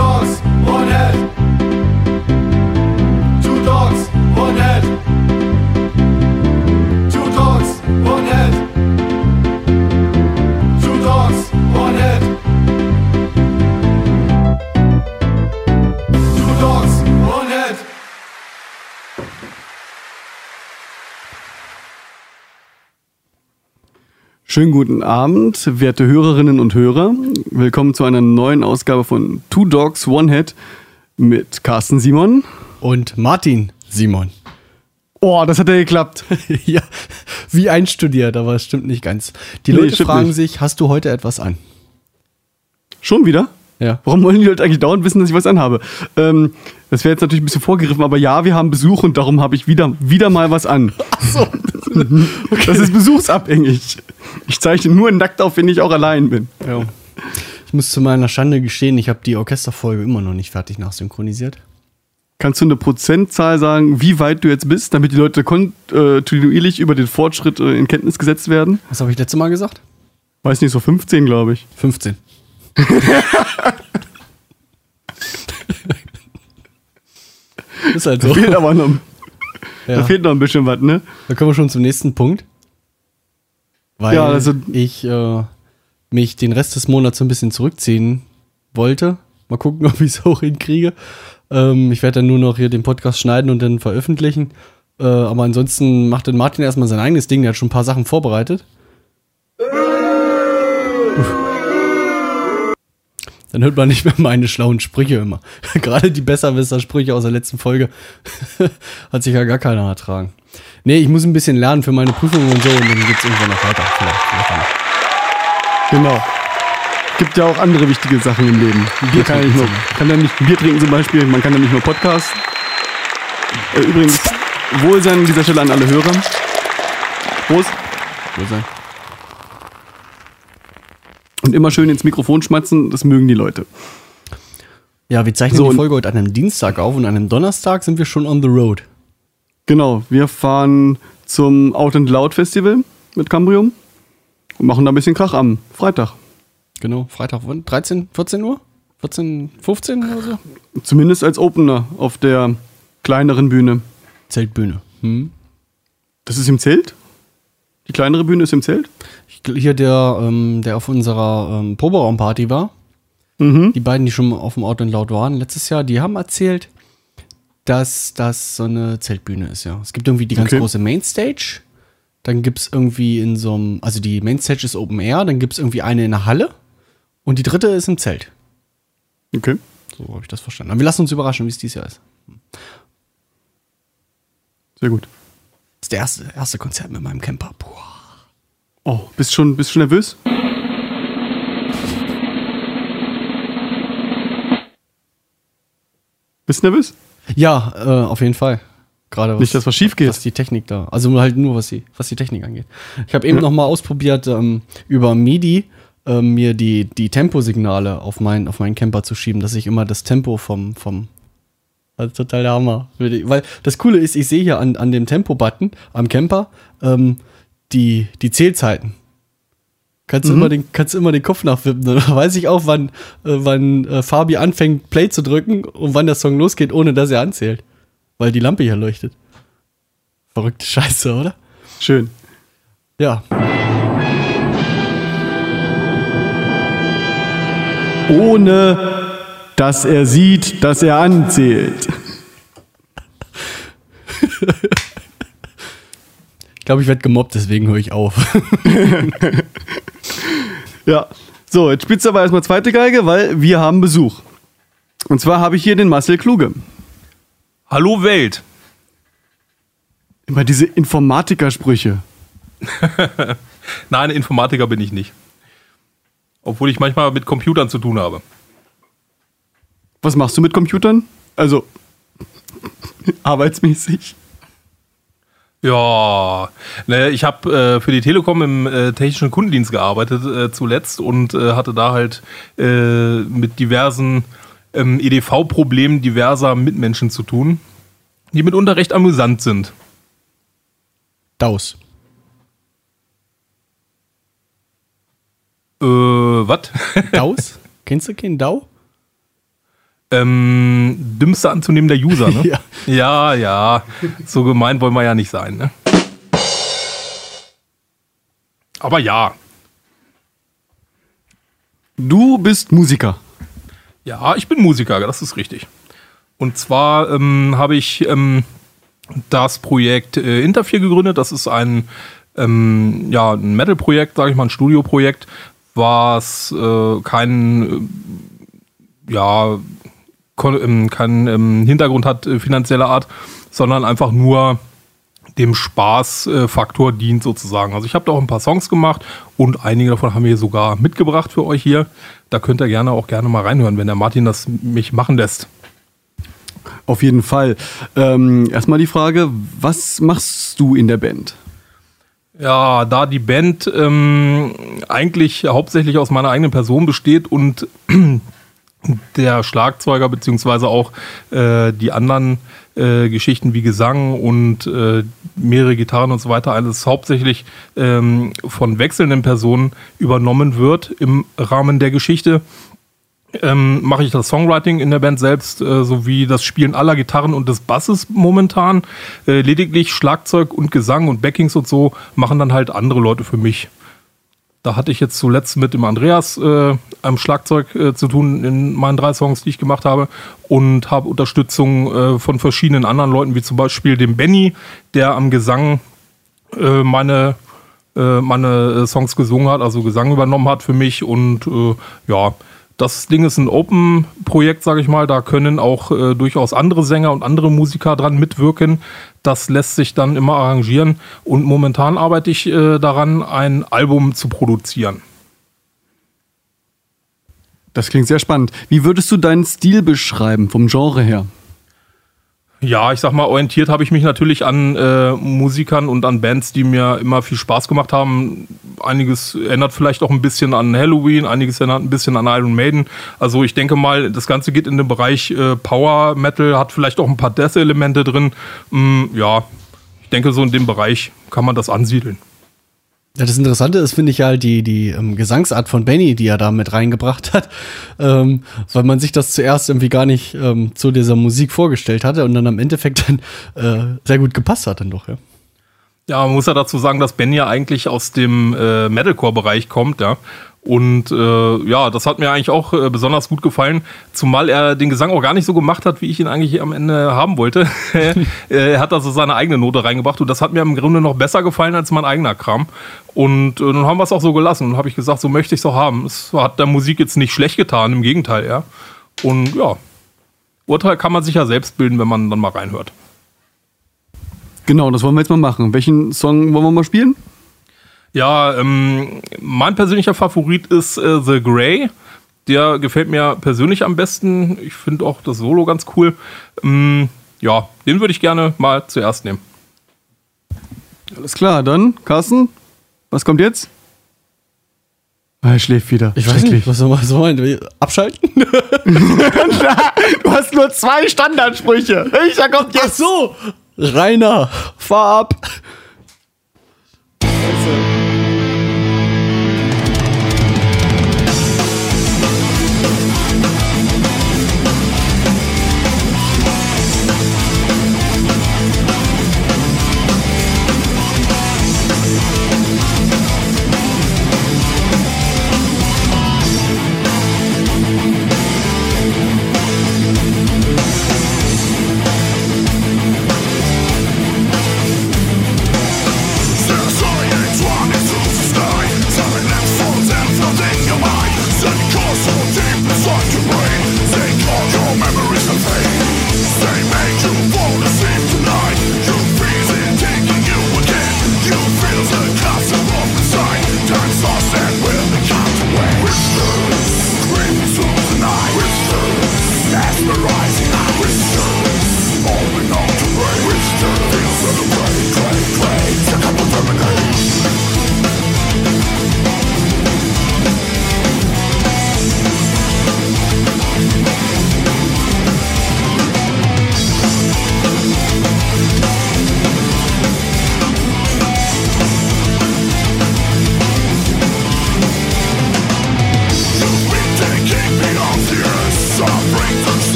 dogs, one head. Schönen guten Abend, werte Hörerinnen und Hörer. Willkommen zu einer neuen Ausgabe von Two Dogs, One Head mit Carsten Simon. Und Martin Simon. Oh, das hat ja geklappt. ja, wie einstudiert, aber es stimmt nicht ganz. Die Nee, Leute fragen nicht. sich, hast du heute etwas an? Schon wieder? Ja. Warum wollen die Leute eigentlich dauernd wissen, dass ich was anhabe? Ähm, das wäre jetzt natürlich ein bisschen vorgegriffen, aber ja, wir haben Besuch und darum habe ich wieder, wieder mal was an. Ach so. Das ist besuchsabhängig. Ich zeichne nur nackt auf, wenn ich auch allein bin. ja. Ich muss zu meiner Schande gestehen, ich habe die Orchesterfolge immer noch nicht fertig nachsynchronisiert. Kannst du eine Prozentzahl sagen, wie weit du jetzt bist, damit die Leute kontinuierlich über den Fortschritt äh, in Kenntnis gesetzt werden? Was habe ich letztes Mal gesagt? Weiß nicht, so 15, glaube ich. 15. ist halt so. Da fehlt aber noch, da Ja. fehlt noch ein bisschen was, ne? Da kommen wir schon zum nächsten Punkt. Weil Ja, also- ich äh, mich den Rest des Monats so ein bisschen zurückziehen wollte. Mal gucken, ob ich es auch hinkriege. Ähm, ich werde dann nur noch hier den Podcast schneiden und dann veröffentlichen. Äh, aber ansonsten macht dann Martin erstmal sein eigenes Ding. Der hat schon ein paar Sachen vorbereitet. Uff. Dann hört man nicht mehr meine schlauen Sprüche immer. Gerade die Besserwisser-Sprüche aus der letzten Folge hat sich ja gar keiner ertragen. Nee, ich muss ein bisschen lernen für meine Prüfungen und so und dann geht's irgendwann noch weiter. Vielleicht, vielleicht. Genau. Gibt ja auch andere wichtige Sachen im Leben. Man kann ja nicht nur, kann ja nicht Bier trinken zum Beispiel, man kann ja nicht nur Podcast. Äh, übrigens, Wohlsein an dieser Stelle an alle Hörer. Prost. Wo sein? Und immer schön ins Mikrofon schmatzen, das mögen die Leute. Ja, wir zeichnen So, die Folge heute an einem Dienstag auf und an einem Donnerstag sind wir schon on the road. Genau, wir fahren zum Out and Loud Festival mit Cambrium und machen da ein bisschen Krach am Freitag. Genau, Freitag, wann? 13, 14 Uhr? 14, 15 oder so? Zumindest als Opener auf der kleineren Bühne. Zeltbühne. Hm? Das ist im Zelt? Die kleinere Bühne ist im Zelt? Hier der, ähm, der auf unserer ähm, Proberaumparty war, Mhm. die beiden, die schon auf dem Out and Loud waren letztes Jahr, die haben erzählt, dass das so eine Zeltbühne ist, ja. Es gibt irgendwie die ganz Okay. große Mainstage, dann gibt es irgendwie in so einem, also die Mainstage ist Open Air, dann gibt es irgendwie eine in der Halle und die dritte ist im Zelt. Okay. So habe ich das verstanden. Aber wir lassen uns überraschen, wie es dieses Jahr ist. Sehr gut. Das ist der erste, erste Konzert mit meinem Camper. Boah. Oh, bist schon, bist schon nervös? Bist du nervös? Ja, äh, auf jeden Fall. Gerade was, Nicht, dass was schief geht. was die Technik da. Also halt nur, was die, was die Technik angeht. Ich habe eben noch mal ausprobiert, ähm, über MIDI ähm, mir die, die Temposignale auf, mein, auf meinen Camper zu schieben, dass ich immer das Tempo vom, vom also total der Hammer. Weil das Coole ist, ich sehe hier an, an dem Tempo-Button am Camper ähm, die, die Zählzeiten. Kannst du immer den, kannst du immer den Kopf nachwippen. Dann weiß ich auch, wann, äh, wann äh, Fabi anfängt, Play zu drücken und wann der Song losgeht, ohne dass er anzählt. Weil die Lampe hier leuchtet. Verrückte Scheiße, oder? Schön. Ja. Ohne, dass er sieht, dass er anzählt. Ich glaube, ich werde gemobbt, deswegen höre ich auf. Ja. So, jetzt spielst du aber erstmal zweite Geige, weil wir haben Besuch. Und zwar habe ich hier den Marcel Kluge. Hallo Welt. Immer diese Informatikersprüche. Nein, Informatiker bin ich nicht. Obwohl ich manchmal mit Computern zu tun habe. Was machst du mit Computern? Also, arbeitsmäßig. Ja, ne, ich habe äh, für die Telekom im äh, technischen Kundendienst gearbeitet äh, zuletzt und äh, hatte da halt äh, mit diversen ähm, EDV-Problemen diverser Mitmenschen zu tun, die mitunter recht amüsant sind. Daus. Äh, was? Daus? Kennst du keinen Dau? Ähm, dümmste anzunehmender User, ne? Ja. ja, ja. So gemein wollen wir ja nicht sein, ne? Aber ja, Du bist Musiker. Ja, ich bin Musiker, das ist richtig. Und zwar ähm, habe ich ähm, das Projekt äh, Interfear gegründet. Das ist ein, ähm, ja, ein Metal-Projekt, sage ich mal, ein Studioprojekt, was äh, keinen äh, ja, keinen ähm, Hintergrund hat äh, finanzieller Art, sondern einfach nur dem Spaßfaktor dient sozusagen. Also ich habe da auch ein paar Songs gemacht und einige davon haben wir sogar mitgebracht für euch hier. Da könnt ihr gerne auch gerne mal reinhören, wenn der Martin das mich machen lässt. Auf jeden Fall. Ähm, erstmal die Frage, was machst du in der Band? Ja, da die Band ähm, eigentlich hauptsächlich aus meiner eigenen Person besteht und der Schlagzeuger beziehungsweise auch äh, die anderen äh, Geschichten wie Gesang und äh, mehrere Gitarren und so weiter, alles hauptsächlich ähm, von wechselnden Personen übernommen wird im Rahmen der Geschichte. Ähm, mache ich das Songwriting in der Band selbst äh, sowie das Spielen aller Gitarren und des Basses momentan. Äh, lediglich Schlagzeug und Gesang und Backings und so machen dann halt andere Leute für mich. Da hatte ich jetzt zuletzt mit dem Andreas äh, am Schlagzeug äh, zu tun in meinen drei Songs, die ich gemacht habe und habe Unterstützung äh, von verschiedenen anderen Leuten, wie zum Beispiel dem Benny, der am Gesang äh, meine, äh, meine äh, Songs gesungen hat, also Gesang übernommen hat für mich und ja, das Ding ist ein Open-Projekt, sage ich mal. Da können auch äh, durchaus andere Sänger und andere Musiker dran mitwirken. Das lässt sich dann immer arrangieren. Und momentan arbeite ich äh, daran, ein Album zu produzieren. Das klingt sehr spannend. Wie würdest du deinen Stil beschreiben, vom Genre her? Ja, ich sag mal, orientiert habe ich mich natürlich an äh, Musikern und an Bands, die mir immer viel Spaß gemacht haben. Einiges erinnert vielleicht auch ein bisschen an Halloween, einiges erinnert ein bisschen an Iron Maiden. Also ich denke mal, das Ganze geht in den Bereich äh, Power Metal, hat vielleicht auch ein paar Death-Elemente drin. Mm, ja, ich denke, so in dem Bereich kann man das ansiedeln. Ja, das Interessante ist, finde ich ja halt die, die ähm, Gesangsart von Benny, die er da mit reingebracht hat, ähm, weil man sich das zuerst irgendwie gar nicht ähm, zu dieser Musik vorgestellt hatte und dann am Endeffekt dann äh, sehr gut gepasst hat dann doch, ja. Ja, man muss ja dazu sagen, dass Ben ja eigentlich aus dem äh, Metalcore-Bereich kommt, ja. Und äh, ja, das hat mir eigentlich auch äh, besonders gut gefallen, zumal er den Gesang auch gar nicht so gemacht hat, wie ich ihn eigentlich am Ende haben wollte. er hat also seine eigene Note reingebracht und das hat mir im Grunde noch besser gefallen als mein eigener Kram. Und äh, dann haben wir es auch so gelassen und habe ich gesagt, so möchte ich es auch haben. Es hat der Musik jetzt nicht schlecht getan, im Gegenteil, ja. Und ja, Urteil kann man sich ja selbst bilden, wenn man dann mal reinhört. Genau, das wollen wir jetzt mal machen. Welchen Song wollen wir mal spielen? Ja, ähm, mein persönlicher Favorit ist äh, The Grey. Der gefällt mir persönlich am besten. Ich finde auch das Solo ganz cool. Ähm, ja, den würde ich gerne mal zuerst nehmen. Alles klar, dann, Carsten, was kommt jetzt? Ah, Er schläft wieder. Ich weiß nicht, was soll man so meinen? Abschalten? Du hast nur zwei Standardsprüche. Welcher kommt Ach so! Rainer, fahr ab!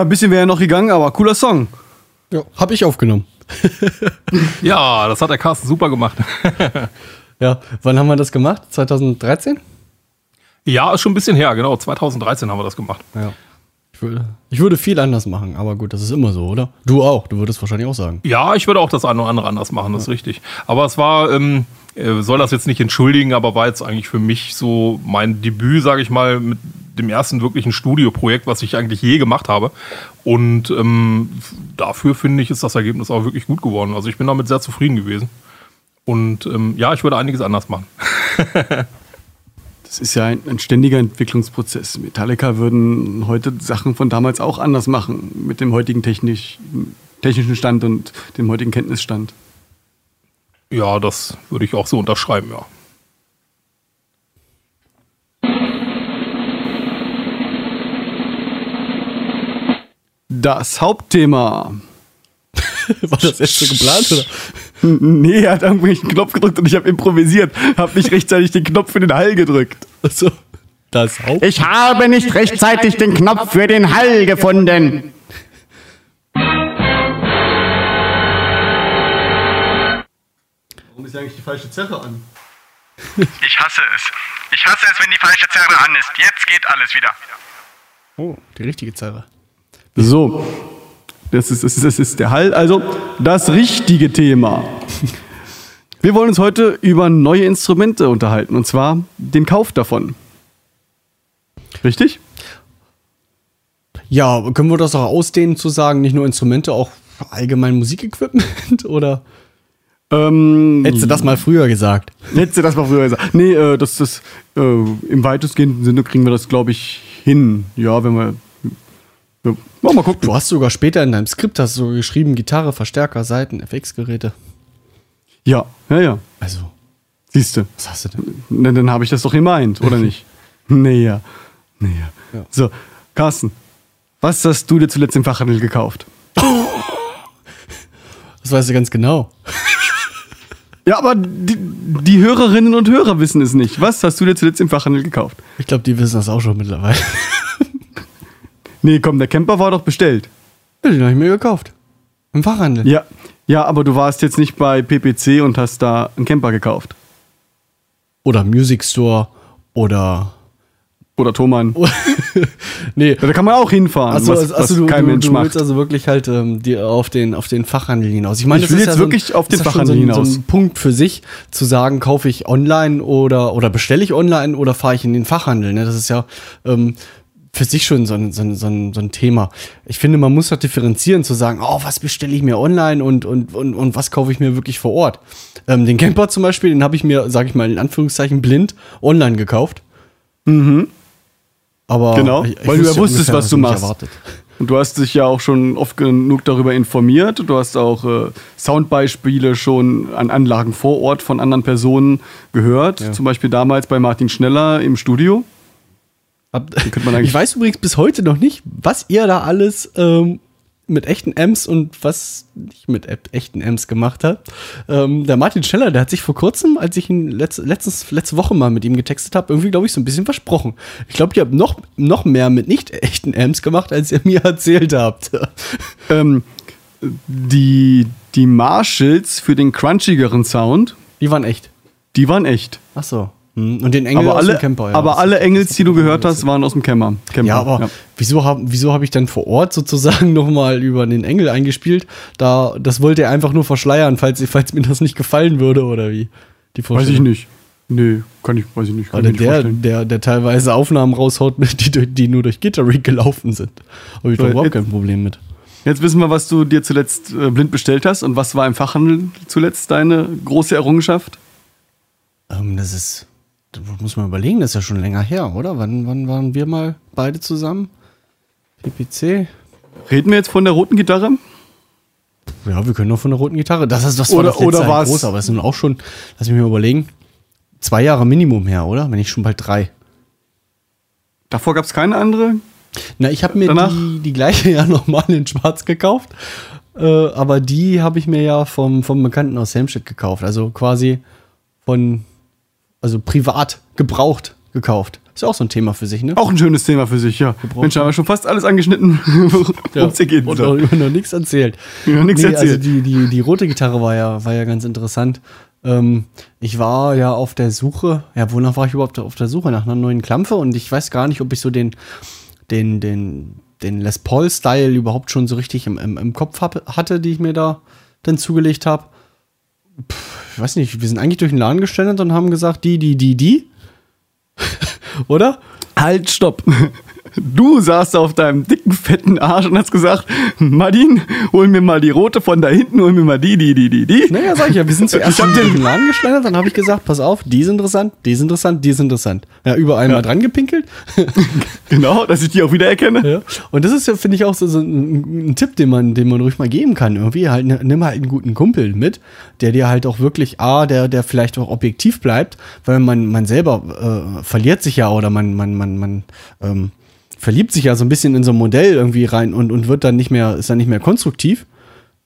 Ja, ein bisschen wäre ja noch gegangen, aber cooler Song. Ja, hab ich aufgenommen. Ja, das hat der Carsten super gemacht. Ja, wann haben wir das gemacht? 2013? ja, ist schon ein bisschen her, genau. 2013 haben wir das gemacht. Ja. Ich würde, ich würde viel anders machen, aber gut, das ist immer so, oder? Du auch, du würdest wahrscheinlich auch sagen. Ja, ich würde auch das eine oder andere anders machen, das ist richtig. Aber es war, ähm, äh, soll das jetzt nicht entschuldigen, aber war jetzt eigentlich für mich so mein Debüt, sage ich mal, mit dem ersten wirklichen Studioprojekt, was ich eigentlich je gemacht habe. Und ähm, dafür finde ich, ist das Ergebnis auch wirklich gut geworden. Also ich bin damit sehr zufrieden gewesen. Und ähm, ja, ich würde einiges anders machen. Das ist ja ein, ein ständiger Entwicklungsprozess. Metallica würden heute Sachen von damals auch anders machen, mit dem heutigen technisch, technischen Stand und dem heutigen Kenntnisstand. Ja, das würde ich auch so unterschreiben, ja. Das Hauptthema. War das jetzt so geplant, oder? Nee, er hat irgendwelchen Knopf gedrückt und ich habe improvisiert. Habe nicht rechtzeitig den Knopf für den Hall gedrückt. Also, das Haupt. Ich habe nicht rechtzeitig den Knopf für den Hall gefunden. Warum ist eigentlich die falsche Zerre an? Ich hasse es. Ich hasse es, wenn die falsche Zerre an ist. Jetzt geht alles wieder. Oh, die richtige Zerre. So, das ist, das, ist, das ist der Hall. Also, das richtige Thema. Wir wollen uns heute über neue Instrumente unterhalten, und zwar den Kauf davon. Richtig? Ja, können wir das auch ausdehnen zu sagen, nicht nur Instrumente, auch allgemein Musikequipment? Oder Ähm, hättest du das mal früher gesagt? Hättest du das mal früher gesagt? Nee, äh, das, das, äh, im weitestgehenden Sinne kriegen wir das, glaube ich, hin. Ja, wenn wir. Ja, mal, mal gucken. Du hast sogar später in deinem Skript hast du geschrieben, Gitarre, Verstärker, Saiten, FX-Geräte. Ja, ja, ja. Also, Siehst du. was hast du denn? Dann, dann habe ich das doch gemeint, oder nicht? nee, ja. Nee, ja. Ja. So, Carsten, was hast du dir zuletzt im Fachhandel gekauft? Das weißt du ganz genau. Ja, aber die, die Hörerinnen und Hörer wissen es nicht. Was hast du dir zuletzt im Fachhandel gekauft? Ich glaube, die wissen das auch schon mittlerweile. Nee, komm, der Camper war doch bestellt. Ja, Den habe ich mir gekauft. Im Fachhandel. Ja, ja, aber du warst jetzt nicht bei PPC und hast da einen Camper gekauft. Oder Music Store oder. Oder Thomann. nee. Ja, da kann man auch hinfahren, Achso, was, also, was also du, kein du, Mensch du willst macht. also wirklich halt ähm, die, auf, den, auf den Fachhandel hinaus. Ich meine, Ich das will ist jetzt ja wirklich so ein, auf den Fachhandel so ein, hinaus. So ein Punkt für sich, zu sagen, kaufe ich online oder, oder bestelle ich online oder fahre ich in den Fachhandel. Ne? Das ist ja ähm, für sich schon so ein, so, ein, so, ein, so ein Thema. Ich finde, man muss das differenzieren, zu sagen, oh, was bestelle ich mir online und, und, und, und was kaufe ich mir wirklich vor Ort. Ähm, den Camper zum Beispiel, den habe ich mir, sage ich mal in Anführungszeichen, blind online gekauft. Aber Genau, weil du ja wusste wusstest, was du machst. erwartet. Und du hast dich ja auch schon oft genug darüber informiert. Du hast auch äh, Soundbeispiele schon an Anlagen vor Ort von anderen Personen gehört. Zum Beispiel damals bei Martin Schneller im Studio. Eigentlich- ich weiß übrigens bis heute noch nicht, was ihr da alles ähm, mit echten Amps und was nicht mit echten Amps gemacht habt. Ähm, der Martin Scheller, der hat sich vor kurzem, als ich ihn letzt, letztens, letzte Woche mal mit ihm getextet habe, irgendwie, glaube ich, so ein bisschen versprochen. Ich glaube, ihr habt noch, noch mehr mit nicht echten Amps gemacht, als ihr mir erzählt habt. Ähm, die, die Marshalls für den crunchigeren Sound, Die waren echt. die waren echt. Ach so. Hm, Und den Engel Aber aus alle, dem Camper. ja. aber alle Engels, die du gehört hast, waren aus dem Camper. Camper. Ja, aber wieso habe wieso hab ich dann vor Ort sozusagen nochmal über den Engel eingespielt? Da, das wollte er einfach nur verschleiern, falls, falls mir das nicht gefallen würde oder wie? Die Weiß ich nicht. Nee, kann ich, weiß ich nicht. Kann nicht der, vorstellen. der, der teilweise Aufnahmen raushaut, die, die nur durch Gitterrig gelaufen sind. Habe ich So, doch überhaupt kein Problem mit. Jetzt wissen wir, was du dir zuletzt äh, blind bestellt hast und was war im Fachhandel zuletzt deine große Errungenschaft? Ähm, das ist, muss man überlegen, das ist ja schon länger her, oder? Wann, wann waren wir mal beide zusammen? PPC? Reden wir jetzt von der roten Gitarre? Ja, wir können noch von der roten Gitarre. Das ist das Oder- das oder war's- groß, aber es sind auch schon, lass mich mal überlegen, zwei Jahre Minimum her, oder? Wenn nicht schon bald drei. Davor gab es keine andere? Na, ich habe mir Danach? die, die gleiche ja nochmal in Schwarz gekauft. Äh, aber die habe ich mir ja vom, vom Bekannten aus Helmstedt gekauft. Also quasi von, also privat gebraucht gekauft. Ist ja auch so ein Thema für sich, ne? Auch ein schönes Thema für sich, ja. Mensch, haben wir schon fast alles angeschnitten, worum es hier geht. Und noch, noch nichts erzählt. Noch nichts Also erzählt. die, die, die rote Gitarre war ja, war ja ganz interessant. Ähm, ich war ja auf der Suche, ja, wonach war ich überhaupt auf der Suche? Nach einer neuen Klampe und ich weiß gar nicht, ob ich so den, den, den, den Les Paul-Style überhaupt schon so richtig im, im, im Kopf hab, hatte, die ich mir da dann zugelegt habe. Ich weiß nicht, wir sind eigentlich durch den Laden gestellt und haben gesagt, die, die, die, die. Oder? Halt, stopp. Du saßt auf deinem dicken, fetten Arsch und hast gesagt, Martin, hol mir mal die rote von da hinten, hol mir mal die, die, die, die, die. Naja, sag ich ja, wir sind zuerst in den- den Laden geschlendert, dann habe ich gesagt, pass auf, die ist interessant, die ist interessant, die ist interessant. Ja, überall mal dran gepinkelt. Genau, dass ich die auch wieder erkenne. Ja. Und das ist ja, finde ich, auch so, so ein, ein Tipp, den man, den man ruhig mal geben kann. Irgendwie halt, ne- nimm halt einen guten Kumpel mit, der dir halt auch wirklich, A, der, der vielleicht auch objektiv bleibt, weil man, man selber äh, verliert sich ja oder man, man, man, man, ähm, verliebt sich ja so ein bisschen in so ein Modell irgendwie rein und, und wird dann nicht mehr, ist dann nicht mehr konstruktiv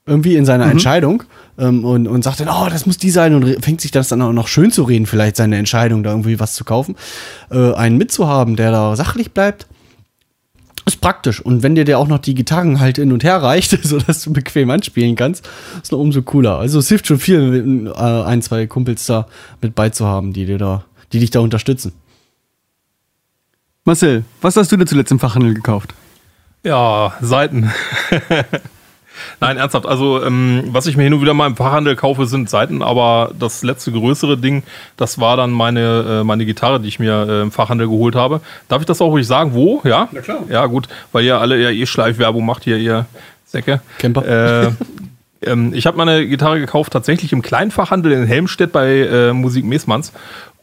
irgendwie in seiner Entscheidung ähm, und, und sagt dann, oh, das muss die sein und fängt sich das dann auch noch schön zu reden, vielleicht seine Entscheidung, da irgendwie was zu kaufen. Äh, einen mitzuhaben, der da sachlich bleibt, ist praktisch. Und wenn dir der auch noch die Gitarren halt hin und her reicht, sodass du bequem anspielen kannst, ist noch umso cooler. Also es hilft schon viel, äh, ein, zwei Kumpels da mit beizuhaben, die dir da, die dich da unterstützen. Marcel, was hast du dir zuletzt im Fachhandel gekauft? Ja, Seiten. Nein, ernsthaft. Also, ähm, was ich mir hin und wieder mal im Fachhandel kaufe, sind Seiten, aber das letzte größere Ding, das war dann meine, äh, meine Gitarre, die ich mir äh, im Fachhandel geholt habe. Darf ich das auch ruhig sagen? Wo? Ja? Na klar. Ja, gut, weil ihr alle ja eh Schleifwerbung macht hier, ihr Säcke. Camper. Äh, ähm, ich habe meine Gitarre gekauft tatsächlich im Kleinfachhandel in Helmstedt bei äh, Musik Mesmanns.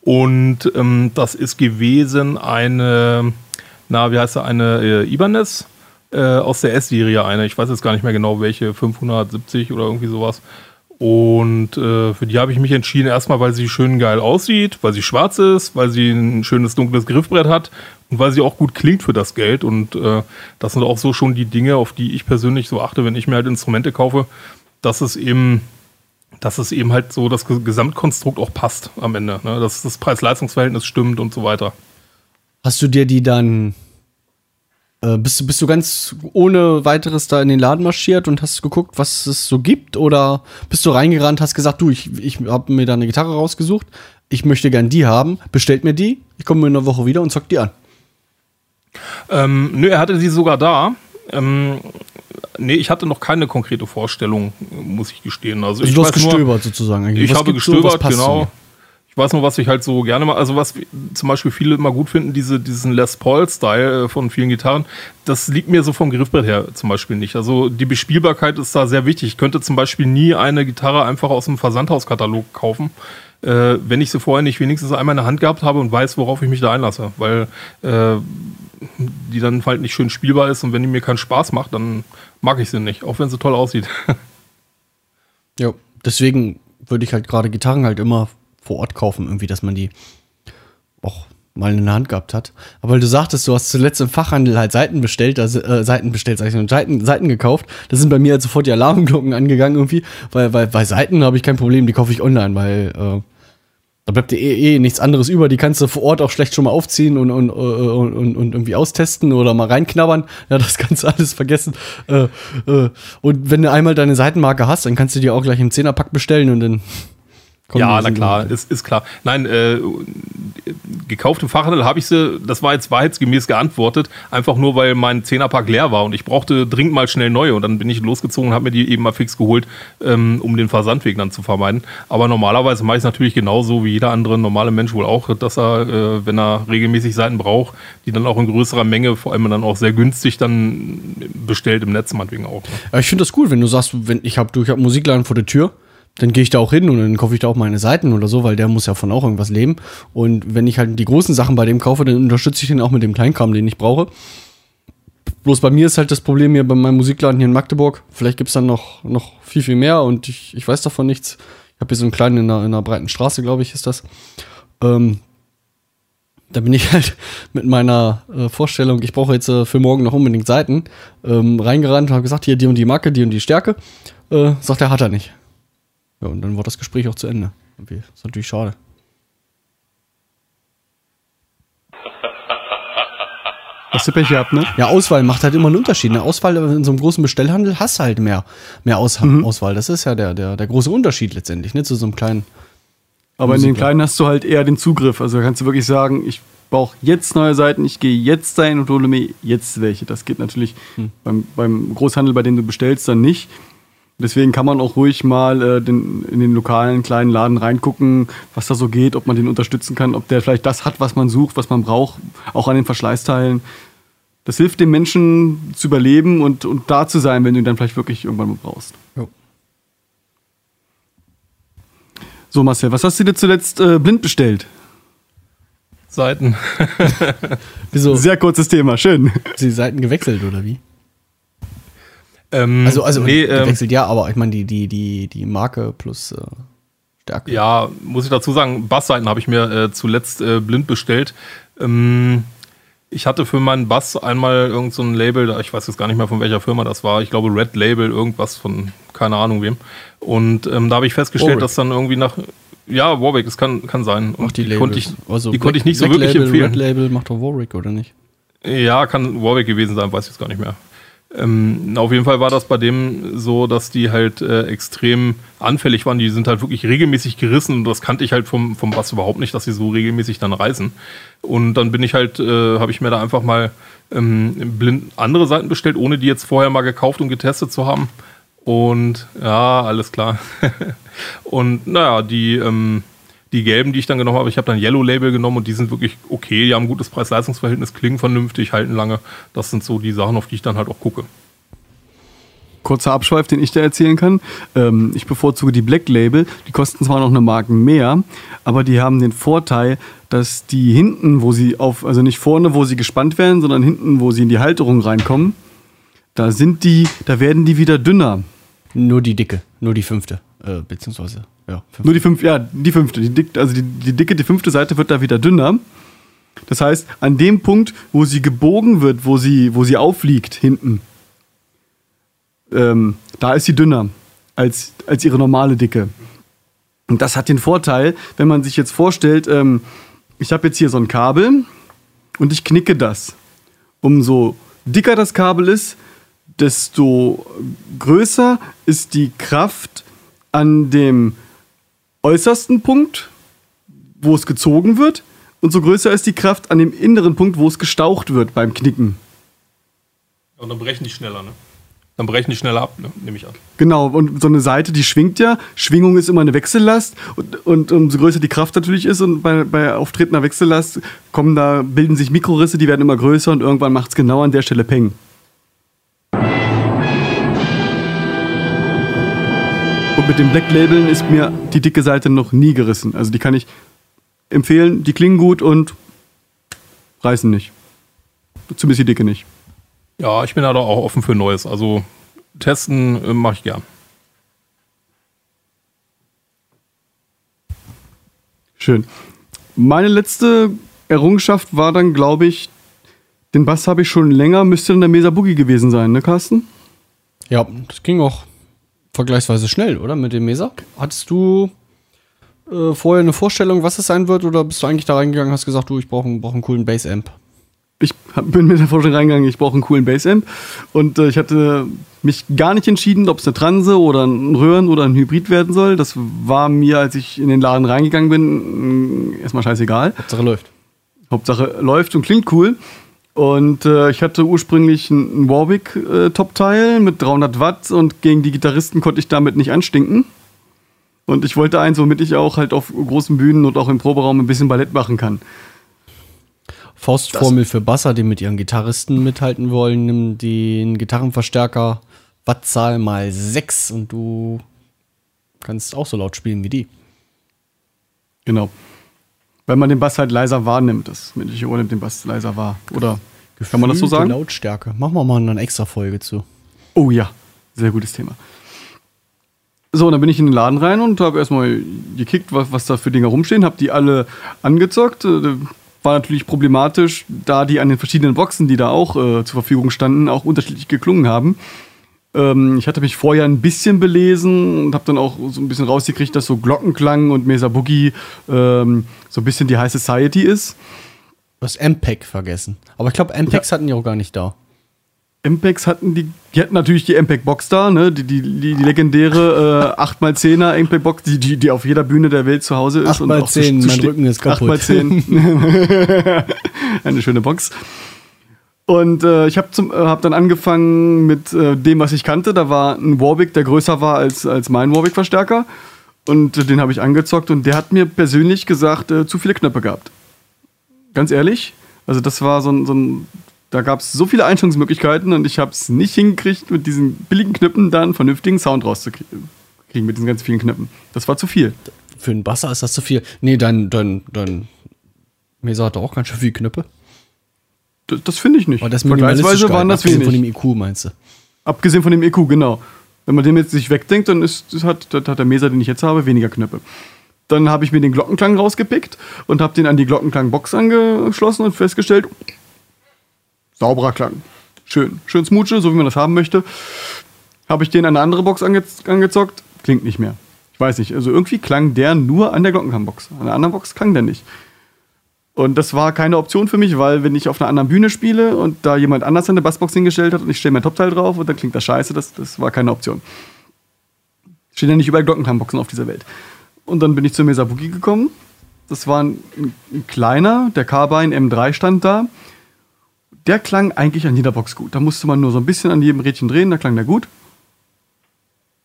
Und ähm, das ist gewesen eine, na, wie heißt sie, eine äh, Ibanez äh, aus der S-Serie, eine. Ich weiß jetzt gar nicht mehr genau welche, 570 oder irgendwie sowas. Und äh, für die habe ich mich entschieden, erstmal, weil sie schön geil aussieht, weil sie schwarz ist, weil sie ein schönes dunkles Griffbrett hat und weil sie auch gut klingt für das Geld. Und äh, das sind auch so schon die Dinge, auf die ich persönlich so achte, wenn ich mir halt Instrumente kaufe, dass es eben, dass es eben halt so das Gesamtkonstrukt auch passt am Ende. Ne? Dass das Preis-Leistungs-Verhältnis stimmt und so weiter. Hast du dir die dann. Äh, bist, du, bist du ganz ohne weiteres da in den Laden marschiert und hast geguckt, was es so gibt? Oder bist du reingerannt, hast gesagt, du, ich, ich habe mir da eine Gitarre rausgesucht, ich möchte gern die haben, bestellt mir die, ich komme in einer Woche wieder und zock die an. Ähm, nö, er hatte sie sogar da. Ähm, nee, ich hatte noch keine konkrete Vorstellung, muss ich gestehen. Also, Also ich du hast weiß nur- gestöbert sozusagen. eigentlich. Ich Was habe so, gestöbert, zu genau. Ich weiß nur, was ich halt so gerne mal, also was zum Beispiel viele immer gut finden, diese, diesen Les Paul-Style äh, von vielen Gitarren, das liegt mir so vom Griffbrett her zum Beispiel nicht. Also die Bespielbarkeit ist da sehr wichtig. Ich könnte zum Beispiel nie eine Gitarre einfach aus dem Versandhauskatalog kaufen, äh, wenn ich sie vorher nicht wenigstens einmal in der Hand gehabt habe und weiß, worauf ich mich da einlasse. Weil äh, die dann halt nicht schön spielbar ist und wenn die mir keinen Spaß macht, dann mag ich sie nicht, auch wenn sie toll aussieht. Ja, deswegen würde ich halt gerade Gitarren halt immer vor Ort kaufen, irgendwie, dass man die auch mal in der Hand gehabt hat. Aber weil du sagtest, du hast zuletzt im Fachhandel halt Seiten bestellt, also, äh, Seiten bestellt, sag ich schon, Seiten, Seiten gekauft. Da sind bei mir halt sofort die Alarmglocken angegangen irgendwie, weil, weil bei Seiten habe ich kein Problem, die kaufe ich online, weil äh, da bleibt dir eh, eh nichts anderes über. Die kannst du vor Ort auch schlecht schon mal aufziehen und, und, äh, und, und, und irgendwie austesten oder mal reinknabbern. Ja, das kannst du alles vergessen. Äh, äh, und wenn du einmal deine Seitenmarke hast, dann kannst du dir auch gleich im Zehnerpack bestellen und dann Ja, na klar, ist, ist klar. Nein, äh, gekauft im Fachhandel habe ich sie, das war jetzt wahrheitsgemäß geantwortet, einfach nur, weil mein Zehnerpack leer war und ich brauchte dringend mal schnell neue und dann bin ich losgezogen und habe mir die eben mal fix geholt, ähm, um den Versandweg dann zu vermeiden. Aber normalerweise mache ich es natürlich genauso wie jeder andere normale Mensch wohl auch, dass er, äh, wenn er regelmäßig Seiten braucht, die dann auch in größerer Menge, vor allem dann auch sehr günstig dann bestellt im Netz meinetwegen auch. Ne? Ich finde das cool, wenn du sagst, wenn ich habe, ich habe Musikladen vor der Tür, dann gehe ich da auch hin und dann kaufe ich da auch meine Seiten oder so, weil der muss ja von auch irgendwas leben. Und wenn ich halt die großen Sachen bei dem kaufe, dann unterstütze ich den auch mit dem Kleinkram, den ich brauche. Bloß bei mir ist halt das Problem hier bei meinem Musikladen hier in Magdeburg. Vielleicht gibt es dann noch, noch viel, viel mehr und ich, ich weiß davon nichts. Ich habe hier so einen kleinen in einer, in einer breiten Straße, glaube ich, ist das. Ähm, da bin ich halt mit meiner äh, Vorstellung, ich brauche jetzt äh, für morgen noch unbedingt Seiten, ähm, reingerannt und habe gesagt, hier die und die Marke, die und die Stärke. Äh, sagt er, hat er nicht. Ja, und dann war das Gespräch auch zu Ende. Irgendwie. Ist natürlich schade. Hast du Pech gehabt, ne? Ja, Auswahl macht halt immer einen Unterschied. Eine Auswahl in so einem großen Bestellhandel hast du halt mehr, mehr Aus Auswahl. Das ist ja der, der, der große Unterschied letztendlich, ne? Zu so einem kleinen. Aber in den kleinen hast du halt eher den Zugriff. Also da kannst du wirklich sagen, ich brauche jetzt neue Seiten, ich gehe jetzt dahin und hole mir jetzt welche. Das geht natürlich beim, beim Großhandel, bei dem du bestellst, dann nicht. Deswegen kann man auch ruhig mal äh, den, in den lokalen kleinen Laden reingucken, was da so geht, ob man den unterstützen kann, ob der vielleicht das hat, was man sucht, was man braucht, auch an den Verschleißteilen. Das hilft dem Menschen zu überleben und, und da zu sein, wenn du ihn dann vielleicht wirklich irgendwann mal brauchst. Jo. So, Marcel, was hast du dir zuletzt äh, blind bestellt? Seiten. Wieso? Sehr kurzes Thema, schön. die Seiten gewechselt oder wie? Ähm, Also, also nee, ähm, gewechselt ja, aber ich meine die, die, die, die Marke plus äh, Stärke. Ja, muss ich dazu sagen, Bassseiten habe ich mir äh, zuletzt äh, blind bestellt. Ähm, ich hatte für meinen Bass einmal irgend so ein Label, ich weiß jetzt gar nicht mehr von welcher Firma das war, ich glaube Red Label, irgendwas von keine Ahnung wem. Und ähm, da habe ich festgestellt, Warwick. dass dann irgendwie nach, ja, Warwick, das kann, kann sein. Und die, die konnte ich, also die konnte ich Black- nicht so Black wirklich Label, empfehlen. Red Label macht doch Warwick, oder nicht? Ja, kann Warwick gewesen sein, weiß ich jetzt gar nicht mehr. Ähm, auf jeden Fall war das bei dem so, dass die halt äh, extrem anfällig waren. Die sind halt wirklich regelmäßig gerissen und das kannte ich halt vom, vom Bass überhaupt nicht, dass sie so regelmäßig dann reißen. Und dann bin ich halt, äh, habe ich mir da einfach mal ähm, blind andere Seiten bestellt, ohne die jetzt vorher mal gekauft und getestet zu haben. Und ja, alles klar. und naja, die, ähm, die gelben, die ich dann genommen habe, ich habe dann Yellow Label genommen und die sind wirklich okay, die haben ein gutes Preis-Leistungs-Verhältnis, klingen vernünftig, halten lange. Das sind so die Sachen, auf die ich dann halt auch gucke. Kurzer Abschweif, den ich da erzählen kann. Ähm, ich bevorzuge die Black Label. Die kosten zwar noch eine Marke mehr, aber die haben den Vorteil, dass die hinten, wo sie auf, also nicht vorne, wo sie gespannt werden, sondern hinten, wo sie in die Halterung reinkommen, da sind die, da werden die wieder dünner. Nur die dicke, nur die fünfte, äh, beziehungsweise, ja, fünfte. Nur die fünf, ja, die fünfte. Die dick, also die, die dicke, die fünfte Seite wird da wieder dünner. Das heißt, an dem Punkt, wo sie gebogen wird, wo sie, wo sie aufliegt, hinten, ähm, da ist sie dünner als, als ihre normale Dicke. Und das hat den Vorteil, wenn man sich jetzt vorstellt, ähm, ich habe jetzt hier so ein Kabel und ich knicke das. Umso dicker das Kabel ist, desto größer ist die Kraft an dem äußersten Punkt, wo es gezogen wird, und so größer ist die Kraft an dem inneren Punkt, wo es gestaucht wird beim Knicken. Und dann brechen die schneller, ne? Dann brechen die schneller ab, ne? nehme ich an. Genau, und so eine Seite, die schwingt ja. Schwingung ist immer eine Wechsellast. Und, und umso größer die Kraft natürlich ist und bei, bei auftretender Wechsellast kommen da, bilden sich Mikrorisse, die werden immer größer und irgendwann macht es genau an der Stelle Peng. Und mit den Black Labeln ist mir die dicke Seite noch nie gerissen. Also die kann ich empfehlen, die klingen gut und reißen nicht. Zumindest die dicke nicht. Ja, ich bin da doch auch offen für Neues. Also testen äh, mache ich gern. Schön. Meine letzte Errungenschaft war dann, glaube ich, den Bass habe ich schon länger, müsste dann der Mesa Boogie gewesen sein, ne, Carsten? Ja, das ging auch vergleichsweise schnell, oder? Mit dem Mesa. Hattest du äh, vorher eine Vorstellung, was es sein wird, oder bist du eigentlich da reingegangen und hast gesagt, du, ich brauche einen, brauch einen coolen Bass-Amp? Ich hab- bin mit der Vorstellung reingegangen, ich brauche einen coolen Bassamp. Und äh, ich hatte mich gar nicht entschieden, ob es eine Transe oder ein Röhren oder ein Hybrid werden soll. Das war mir, als ich in den Laden reingegangen bin, mh, erstmal scheißegal. Hauptsache läuft. Hauptsache läuft und klingt cool. Und äh, ich hatte ursprünglich ein, ein Warwick-Top-Teil mit 300 Watt und gegen die Gitarristen konnte ich damit nicht anstinken. Und ich wollte eins, womit ich auch halt auf großen Bühnen und auch im Proberaum ein bisschen Ballett machen kann. Faustformel für Basser, die mit ihren Gitarristen mithalten wollen, nimm den Gitarrenverstärker Wattzahl mal 6 und du kannst auch so laut spielen wie die. Genau. Weil man den Bass halt leiser wahrnimmt, das menschliche Ohr nimmt den Bass leiser wahr. Oder kann man das so Gefühlte sagen? Lautstärke. Machen wir mal eine extra Folge zu. Oh ja, sehr gutes Thema. So, und dann bin ich in den Laden rein und habe erstmal gekickt, was, was da für Dinge rumstehen, habe die alle angezockt. Äh, War natürlich problematisch, da die an den verschiedenen Boxen, die da auch äh, zur Verfügung standen, auch unterschiedlich geklungen haben. Ähm, ich hatte mich vorher ein bisschen belesen und habe dann auch so ein bisschen rausgekriegt, dass so Glockenklang und Mesa Boogie ähm, so ein bisschen die High Society ist. Du hast MPEG vergessen. Aber ich glaube, MPEGs hatten die auch gar nicht da. Impex hatten die, die hatten natürlich die Impact Box da, ne? Die, die, die, die legendäre äh, 8x10er Impact Box, die, die, die auf jeder Bühne der Welt zu Hause ist. 8x10, auch zu- zu mein Rücken ist kaputt. 8x10. Eine schöne Box. Und äh, ich habe äh, hab dann angefangen mit äh, dem, was ich kannte. Da war ein Warwick, der größer war als, als mein Warwick-Verstärker. Und äh, den habe ich angezockt und der hat mir persönlich gesagt, äh, zu viele Knöpfe gehabt. Ganz ehrlich. Also das war so ein, so ein da gab es so viele Einstellungsmöglichkeiten und ich habe es nicht hingekriegt, mit diesen billigen Knöpfen da einen vernünftigen Sound rauszukriegen, mit diesen ganz vielen Knöpfen. Das war zu viel. Für einen Basser ist das zu viel. Nee, dein, dein, dein Mesa hatte auch ganz schön viele Knöpfe. Das, finde ich nicht. Aber das Vergleichsweise waren das abgesehen wenig. von dem IQ, meinst du? Abgesehen von dem EQ, genau. Wenn man den jetzt sich wegdenkt, dann ist, das hat, hat der Mesa, den ich jetzt habe, weniger Knöpfe. Dann habe ich mir den Glockenklang rausgepickt und habe den an die Glockenklang-Box angeschlossen und festgestellt, sauberer Klang. Schön. Schön smutsche, so wie man das haben möchte. Habe ich den an eine andere Box ange angezockt, klingt nicht mehr. Ich weiß nicht, also irgendwie klang der nur an der Glockenklang-Box. An der anderen Box klang der nicht. Und das war keine Option für mich, weil wenn ich auf einer anderen Bühne spiele und da jemand anders eine Bassbox hingestellt hat und ich stelle mein Topteil drauf und dann klingt das scheiße, das, das war keine Option. Stehen ja nicht überall Glockenklangboxen auf dieser Welt. Und dann bin ich zur Mesa Boogie gekommen. Das war ein, ein kleiner, der Carbine M3 stand da. Der klang eigentlich an jeder Box gut. Da musste man nur so ein bisschen an jedem Rädchen drehen, da klang der gut.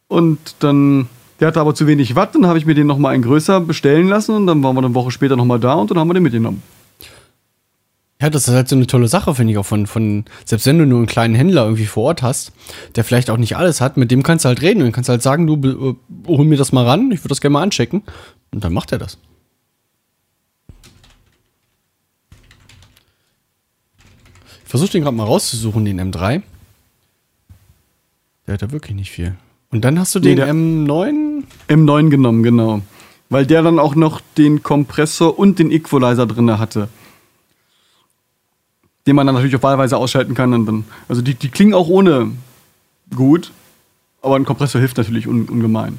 Und dann, der hatte aber zu wenig Watt, dann habe ich mir den nochmal ein größer bestellen lassen und dann waren wir eine Woche später nochmal da und dann haben wir den mitgenommen. Ja, das ist halt so eine tolle Sache, finde ich auch von, von, selbst wenn du nur einen kleinen Händler irgendwie vor Ort hast, der vielleicht auch nicht alles hat, mit dem kannst du halt reden und kannst halt sagen, du, äh, hol mir das mal ran, ich würde das gerne mal anchecken. Und dann macht er das. Ich versuche den gerade mal rauszusuchen, den M3. Der hat da wirklich nicht viel. Und dann hast du Nee, den der- M9. M9 genommen, genau. Weil der dann auch noch den Kompressor und den Equalizer drin hatte. Den man dann natürlich auf Wahlweise ausschalten kann. Und dann, also die, die klingen auch ohne gut, aber ein Kompressor hilft natürlich un, ungemein.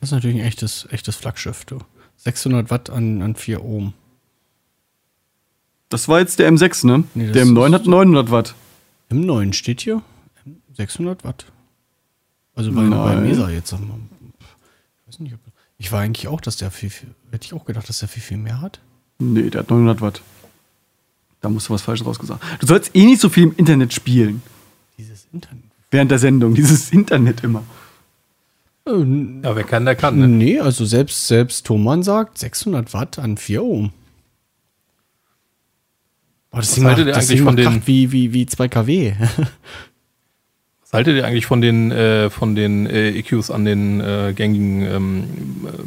Das ist natürlich ein echtes, echtes Flaggschiff, du. 600 Watt an, an 4 Ohm. Das war jetzt der M6, ne? Nee, der M9 ist- hat 900 Watt. M9 steht hier 600 Watt. Also bei, bei. Mesa jetzt. Ich weiß nicht, ob, ich war eigentlich auch, dass der viel, viel, hätte ich auch gedacht, dass der viel, viel mehr hat. Nee, der hat 900 Watt. Da musst du was Falsches rausgesagt. Du sollst eh nicht so viel im Internet spielen. Dieses Internet. Während der Sendung. Dieses Internet immer. Äh, Ja, wer kann, der kann. Ne? Nee, also selbst, selbst Thomann sagt 600 Watt an 4 Ohm. Oh, das Ding haltet macht, ihr das eigentlich Ding von macht den- Kraft wie, wie, wie 2 kW. Was haltet ihr eigentlich von den, äh, von den äh, EQs an den äh, gängigen ähm,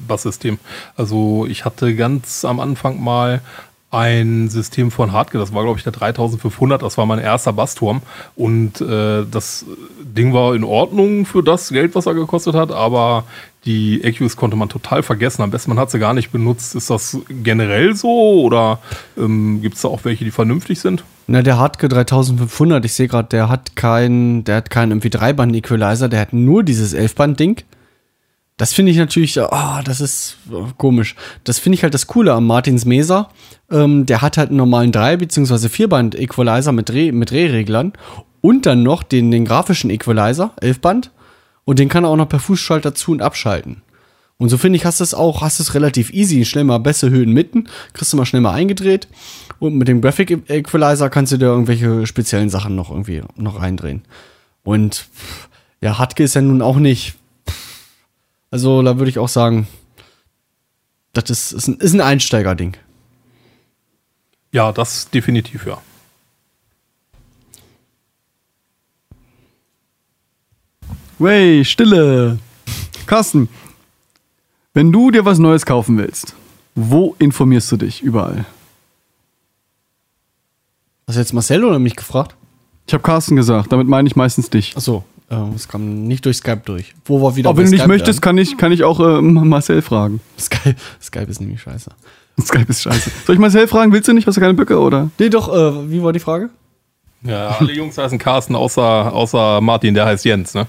Basssystemen? Also ich hatte ganz am Anfang mal ein System von Hartke, das war glaube ich der 3500, das war mein erster Bassturm. Und äh, das Ding war in Ordnung für das Geld, was er gekostet hat, aber die EQs konnte man total vergessen. Am besten man hat sie gar nicht benutzt. Ist das generell so oder ähm, gibt es da auch welche, die vernünftig sind? Na, der Hartke 3500, ich sehe gerade, der hat keinen, der hat keinen irgendwie Dreiband-Equalizer, der hat nur dieses Elfband-Ding. Das finde ich natürlich, ah, das ist äh, komisch. Das finde ich halt das Coole am Martins Mesa. Ähm, der hat halt einen normalen Drei- bzw. Vierband-Equalizer mit, Dreh, mit Drehreglern und dann noch den, den grafischen Equalizer, Elfband. Und den kann er auch noch per Fußschalter zu- und abschalten. Und so finde ich, hast du es auch, hast es relativ easy. Schnell mal bessere Höhen mitten, kriegst du mal schnell mal eingedreht. Und mit dem Graphic Equalizer kannst du dir irgendwelche speziellen Sachen noch irgendwie noch reindrehen. Und ja, Hatke ist ja nun auch nicht. Also da würde ich auch sagen, das ist, ist ein, ist ein Einsteigerding. Ja, das definitiv, ja. Wey, Stille. Carsten, wenn du dir was Neues kaufen willst, wo informierst du dich überall? Hast du jetzt Marcel oder mich gefragt? Ich habe Carsten gesagt, damit meine ich meistens dich. Achso, äh, es kam nicht durch Skype durch. Wo war wieder Aber wenn du nicht Skype möchtest, kann ich, kann ich auch äh, Marcel fragen. Skype, Skype ist nämlich scheiße. Skype ist scheiße. Soll ich Marcel fragen? Willst du nicht? Hast du keine Böcke, oder? Nee, doch, äh, wie war die Frage? Ja, alle Jungs heißen Carsten, außer, außer Martin, der heißt Jens, ne?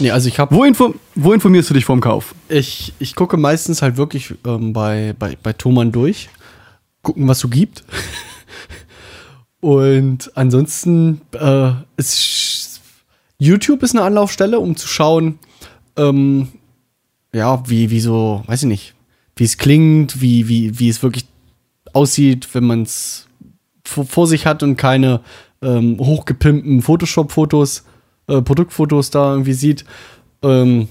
Nee, also ich habe Wo, info wo informierst du dich vorm Kauf? Ich, ich gucke meistens halt wirklich ähm, bei, bei, bei Thomann durch, gucken, was so gibt. Und ansonsten äh, ist YouTube ist eine Anlaufstelle, um zu schauen, ähm, ja, wie, wie so, weiß ich nicht, wie es klingt, wie, wie, wie es wirklich aussieht, wenn man es vor, vor sich hat und keine ähm, hochgepimpten Photoshop-Fotos, äh, Produktfotos da irgendwie sieht. Ähm,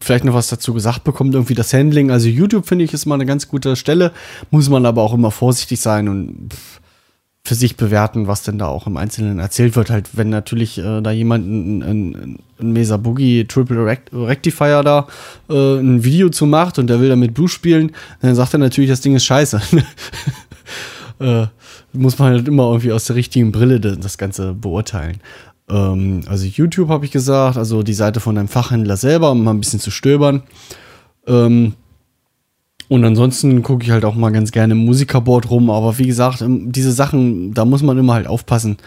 vielleicht noch was dazu gesagt bekommt, irgendwie das Handling. Also YouTube finde ich ist mal eine ganz gute Stelle, muss man aber auch immer vorsichtig sein und für sich bewerten, was denn da auch im Einzelnen erzählt wird. Halt, wenn natürlich äh, da jemand ein, ein, ein Mesa Boogie Triple Rect Rectifier da äh, ein Video zu macht und der will damit Blue spielen, dann sagt er natürlich, das Ding ist scheiße. äh, muss man halt immer irgendwie aus der richtigen Brille das Ganze beurteilen. Ähm, also YouTube habe ich gesagt, also die Seite von einem Fachhändler selber, um mal ein bisschen zu stöbern. Ähm, und ansonsten gucke ich halt auch mal ganz gerne im Musikerboard rum. Aber wie gesagt, ähm, diese Sachen, da muss man immer halt aufpassen,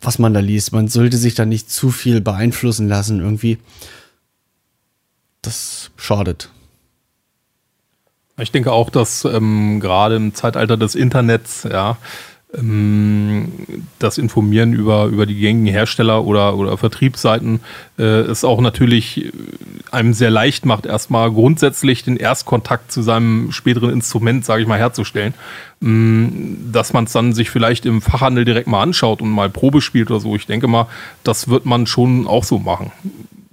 was man da liest. Man sollte sich da nicht zu viel beeinflussen lassen irgendwie. Das schadet. Ich denke auch, dass ähm, gerade im Zeitalter des Internets, ja, das Informieren über, über die gängigen Hersteller oder, oder Vertriebsseiten äh, es auch natürlich äh, einem sehr leicht macht, erstmal grundsätzlich den Erstkontakt zu seinem späteren Instrument, sage ich mal, herzustellen. Ähm, dass man es dann sich vielleicht im Fachhandel direkt mal anschaut und mal Probe spielt oder so. Ich denke mal, das wird man schon auch so machen.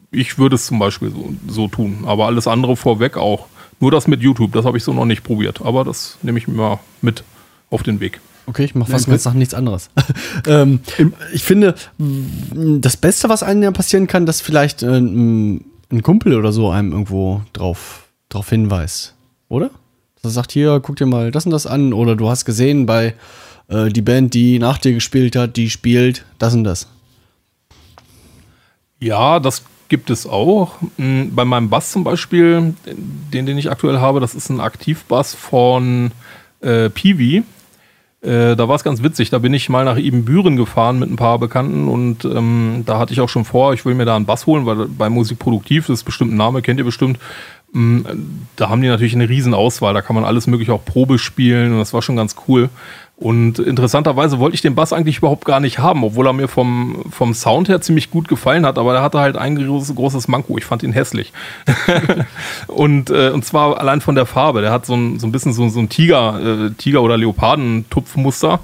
Ich würde es zum Beispiel so, so tun, aber alles andere vorweg auch. Nur das mit YouTube, das habe ich so noch nicht probiert, aber das nehme ich mir mal mit auf den Weg. Okay, ich mache fast ganz nach nichts anderes. ähm, ich finde, m, das Beste, was einem ja passieren kann, dass vielleicht äh, m, ein Kumpel oder so einem irgendwo drauf, drauf hinweist, oder? Dass er sagt, hier, guck dir mal das und das an, oder du hast gesehen bei äh, die Band, die nach dir gespielt hat, die spielt das und das. Ja, das gibt es auch. Mm, Bei meinem Bass zum Beispiel, den, den ich aktuell habe, das ist ein Aktivbass von äh, Peewee. Äh, da war es ganz witzig. Da bin ich mal nach Ibbenbüren gefahren mit ein paar Bekannten und ähm, da hatte ich auch schon vor, ich will mir da einen Bass holen, weil bei Musik Produktiv, das ist bestimmt ein Name, kennt ihr bestimmt. Mm, Da haben die natürlich eine riesen Auswahl. Da kann man alles mögliche auch Probe spielen und das war schon ganz cool. Und interessanterweise wollte ich den Bass eigentlich überhaupt gar nicht haben, obwohl er mir vom, vom Sound her ziemlich gut gefallen hat, aber er hatte halt ein großes, großes Manko. Ich fand ihn hässlich. und, äh, und zwar allein von der Farbe. Der hat so ein, so ein bisschen so, so ein Tiger, äh, Tiger- oder Leopardentupfmuster.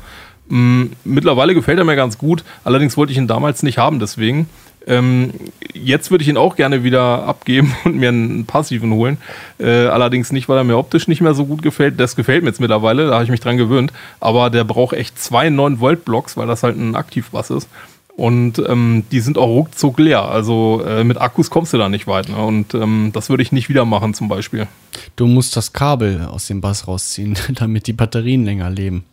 Mm, Mittlerweile gefällt er mir ganz gut, allerdings wollte ich ihn damals nicht haben, deswegen. Ähm, jetzt würde ich ihn auch gerne wieder abgeben und mir einen passiven holen. Äh, allerdings nicht, weil er mir optisch nicht mehr so gut gefällt. Das gefällt mir jetzt mittlerweile, da habe ich mich dran gewöhnt. Aber der braucht echt zwei 9-Volt-Blocks, weil das halt ein Aktivbass ist. Und ähm, die sind auch ruckzuck leer. Also äh, mit Akkus kommst du da nicht weit. Ne? Und ähm, das würde ich nicht wieder machen zum Beispiel. Du musst das Kabel aus dem Bass rausziehen, damit die Batterien länger leben.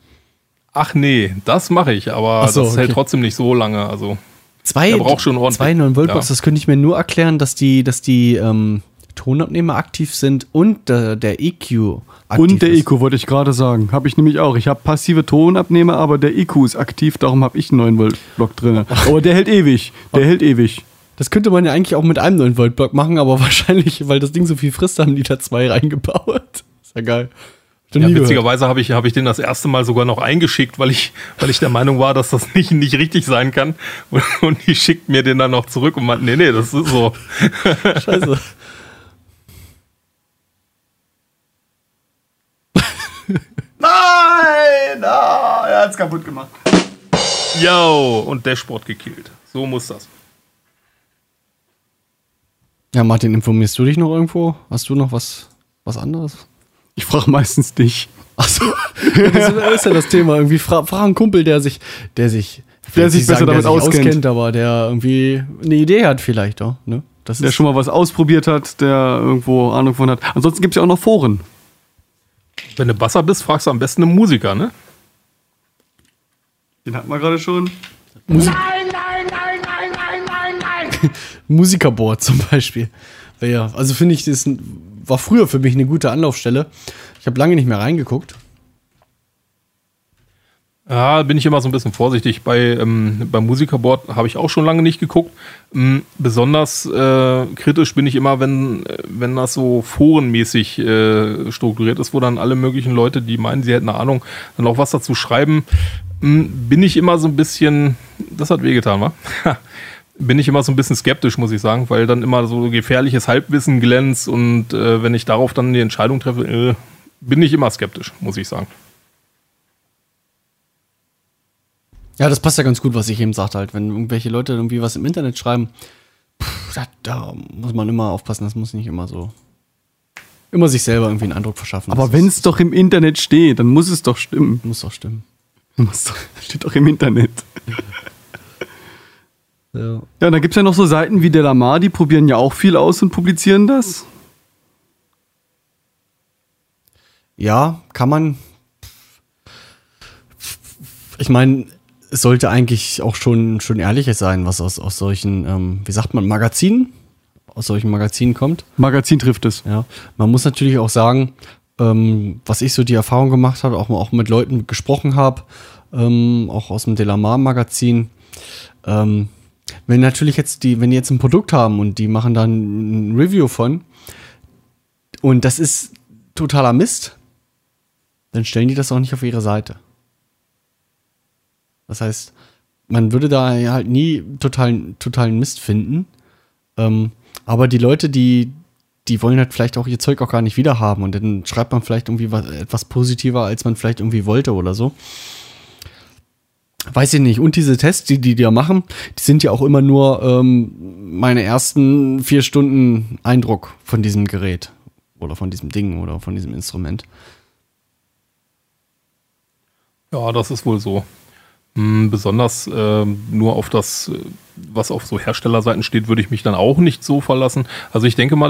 Ach nee, das mache ich, aber so, das hält okay. trotzdem nicht so lange. Also Zwei, Der braucht schon ordentlich. zwei 9 Volt Ja. Das könnte ich mir nur erklären, dass die, dass die ähm, Tonabnehmer aktiv sind und der, der EQ aktiv Und der ist. EQ wollte ich gerade sagen. Habe ich nämlich auch. Ich habe passive Tonabnehmer, aber der EQ ist aktiv, darum habe ich einen 9 Volt Block drin. Aber der hält ewig. Der hält ewig. Das könnte man ja eigentlich auch mit einem 9 Volt Block machen, aber wahrscheinlich, weil das Ding so viel frisst, haben die da zwei reingebaut. Ist ja geil. Ja, witzigerweise habe ich, hab ich den das erste Mal sogar noch eingeschickt, weil ich, weil ich der Meinung war, dass das nicht, nicht richtig sein kann. Und, und die schickt mir den dann noch zurück und meint, nee, nee, das ist so. Scheiße. Nein! Ah, er hat's kaputt gemacht. Yo, und Dashboard gekillt. So muss das. Ja, Martin, informierst du dich noch irgendwo? Hast du noch was, was anderes? Ich frage meistens dich. Achso, das ist ja das Thema. Irgendwie fra frag einen Kumpel, der sich, der sich, Der sich besser damit der sich auskennt. aber der irgendwie eine Idee hat vielleicht auch. Ne? Das Der ist schon mal was ausprobiert hat, der irgendwo Ahnung von hat. Ansonsten gibt es ja auch noch Foren. Wenn du Basser bist, fragst du am besten einen Musiker, ne? Den hatten wir gerade schon. Musikerboard zum Beispiel. Ja, also finde ich, das ein- war früher für mich eine gute Anlaufstelle. Ich habe lange nicht mehr reingeguckt. Ja, bin ich immer so ein bisschen vorsichtig. Bei, ähm, beim Musikerboard habe ich auch schon lange nicht geguckt. Ähm, besonders äh, kritisch bin ich immer, wenn, wenn das so forenmäßig äh, strukturiert ist, wo dann alle möglichen Leute, die meinen, sie hätten eine Ahnung, dann auch was dazu schreiben. Ähm, bin ich immer so ein bisschen, das hat wehgetan, wa? bin ich immer so ein bisschen skeptisch, muss ich sagen, weil dann immer so gefährliches Halbwissen glänzt und äh, wenn ich darauf dann die Entscheidung treffe, äh, bin ich immer skeptisch, muss ich sagen. Ja, das passt ja ganz gut, was ich eben sagte, halt, wenn irgendwelche Leute irgendwie was im Internet schreiben, pff, da, da muss man immer aufpassen, das muss nicht immer so. Immer sich selber irgendwie einen Eindruck verschaffen. Aber wenn es doch im Internet steht, dann muss es doch stimmen. Muss doch stimmen. Muss doch, steht doch im Internet. Ja. Ja, und da gibt es ja noch so Seiten wie Delamar, die probieren ja auch viel aus und publizieren das. Ja, kann man. Ich meine, es sollte eigentlich auch schon, schon ehrliches sein, was aus, aus solchen, ähm, wie sagt man, Magazinen, aus solchen Magazinen kommt. Magazin trifft es. Ja, man muss natürlich auch sagen, ähm, was ich so die Erfahrung gemacht habe, auch, auch mit Leuten gesprochen habe, ähm, auch aus dem Delamar-Magazin. Ähm, wenn natürlich jetzt die, wenn die jetzt ein Produkt haben und die machen dann ein Review von und das ist totaler Mist, dann stellen die das auch nicht auf ihre Seite. Das heißt, man würde da halt nie totalen, totalen Mist finden. Ähm, aber die Leute, die, die wollen halt vielleicht auch ihr Zeug auch gar nicht wiederhaben und dann schreibt man vielleicht irgendwie was, etwas positiver, als man vielleicht irgendwie wollte oder so. Weiß ich nicht. Und diese Tests, die die da machen, die sind ja auch immer nur ähm, meine ersten vier Stunden Eindruck von diesem Gerät oder von diesem Ding oder von diesem Instrument. Ja, das ist wohl so. Hm, Besonders ähm, nur auf das, äh, was auf so Herstellerseiten steht, würde ich mich dann auch nicht so verlassen. Also ich denke mal,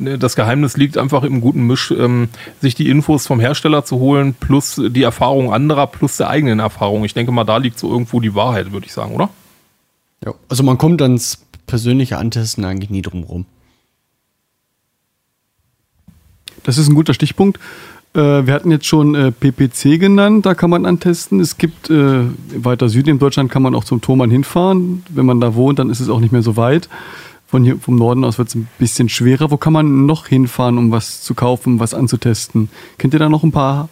der, das Geheimnis liegt einfach im guten Misch, ähm, sich die Infos vom Hersteller zu holen, plus die Erfahrung anderer, plus der eigenen Erfahrung. Ich denke mal, da liegt so irgendwo die Wahrheit, würde ich sagen, oder? Ja. Also man kommt ans persönliche Antesten eigentlich nie drum rum. Das ist ein guter Stichpunkt. Äh, wir hatten jetzt schon äh, PPC genannt, da kann man antesten. Es gibt äh, weiter Süden in Deutschland kann man auch zum Thomann hinfahren. Wenn man da wohnt, dann ist es auch nicht mehr so weit. Von hier, vom Norden aus wird es ein bisschen schwerer. Wo kann man noch hinfahren, um was zu kaufen, was anzutesten? Kennt ihr da noch ein paar?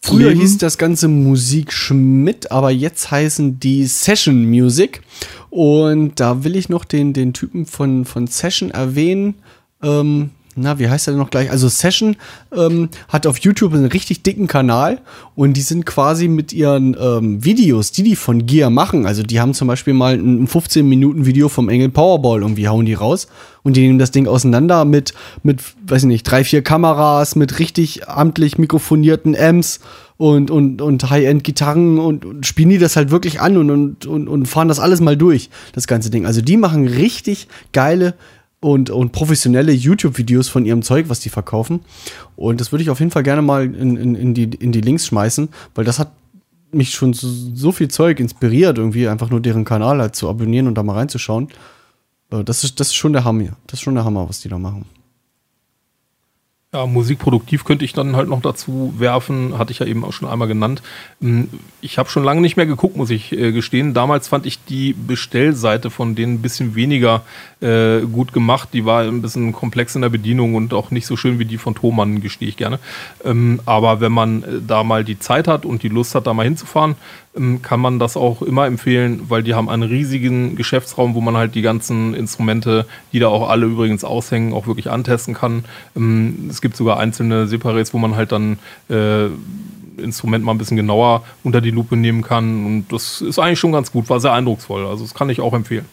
Früher Läden? hieß das Ganze Musik Schmidt, aber jetzt heißen die Session Music. Und da will ich noch den, den Typen von, von Session erwähnen. Ähm, na, wie heißt er denn noch gleich? Also Session ähm, hat auf YouTube einen richtig dicken Kanal und die sind quasi mit ihren ähm, Videos, die die von Gear machen, also die haben zum Beispiel mal ein 15-Minuten-Video vom Engel Powerball irgendwie hauen die raus und die nehmen das Ding auseinander mit, mit, weiß ich nicht, drei, vier Kameras, mit richtig amtlich mikrofonierten Amps und, und, und High-End-Gitarren und, und spielen die das halt wirklich an und, und, und fahren das alles mal durch, das ganze Ding. Also die machen richtig geile und, und professionelle YouTube-Videos von ihrem Zeug, was die verkaufen. Und das würde ich auf jeden Fall gerne mal in, in, in, die, in die Links schmeißen, weil das hat mich schon so, so viel Zeug inspiriert, irgendwie einfach nur deren Kanal halt zu abonnieren und da mal reinzuschauen. Äh, Das ist, das ist schon der Hammer. Das ist schon der Hammer, was die da machen. Ja, musikproduktiv könnte ich dann halt noch dazu werfen, hatte ich ja eben auch schon einmal genannt. Hm, Ich habe schon lange nicht mehr geguckt, muss ich äh, gestehen. Damals fand ich die Bestellseite von denen ein bisschen weniger äh, gut gemacht. Die war ein bisschen komplex in der Bedienung und auch nicht so schön wie die von Thomann, gestehe ich gerne. Ähm, aber wenn man äh, da mal die Zeit hat und die Lust hat, da mal hinzufahren, kann man das auch immer empfehlen, weil die haben einen riesigen Geschäftsraum, wo man halt die ganzen Instrumente, die da auch alle übrigens aushängen, auch wirklich antesten kann. Ähm, Es gibt sogar einzelne Separates, wo man halt dann äh, Instrument mal ein bisschen genauer unter die Lupe nehmen kann. Und das ist eigentlich schon ganz gut, war sehr eindrucksvoll. Also das kann ich auch empfehlen.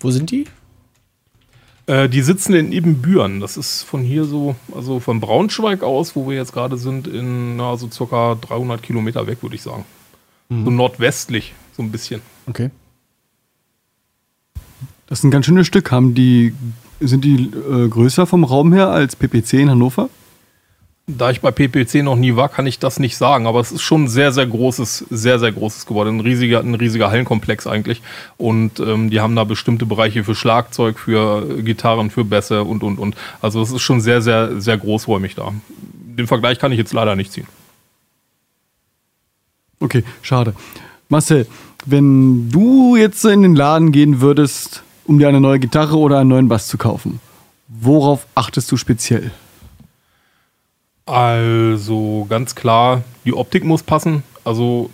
Wo sind die? Äh, die sitzen in Ebenbüren. Das ist von hier so, also von Braunschweig aus, wo wir jetzt gerade sind, in na, so circa 300 Kilometer weg, würde ich sagen. So nordwestlich, so ein bisschen. Okay. Das ist ein ganz schönes Stück. Haben die, sind die äh, größer vom Raum her als PPC in Hannover? Da ich bei PPC noch nie war, kann ich das nicht sagen, aber es ist schon sehr, sehr großes, sehr, sehr großes geworden. Ein riesiger, ein riesiger Hallenkomplex eigentlich. Und ähm, die haben da bestimmte Bereiche für Schlagzeug, für Gitarren, für Bässe und, und, und. Also es ist schon sehr, sehr, sehr großräumig da. Den Vergleich kann ich jetzt leider nicht ziehen. Okay, schade. Marcel, wenn du jetzt in den Laden gehen würdest, um dir eine neue Gitarre oder einen neuen Bass zu kaufen, worauf achtest du speziell? Also ganz klar, die Optik muss passen. Also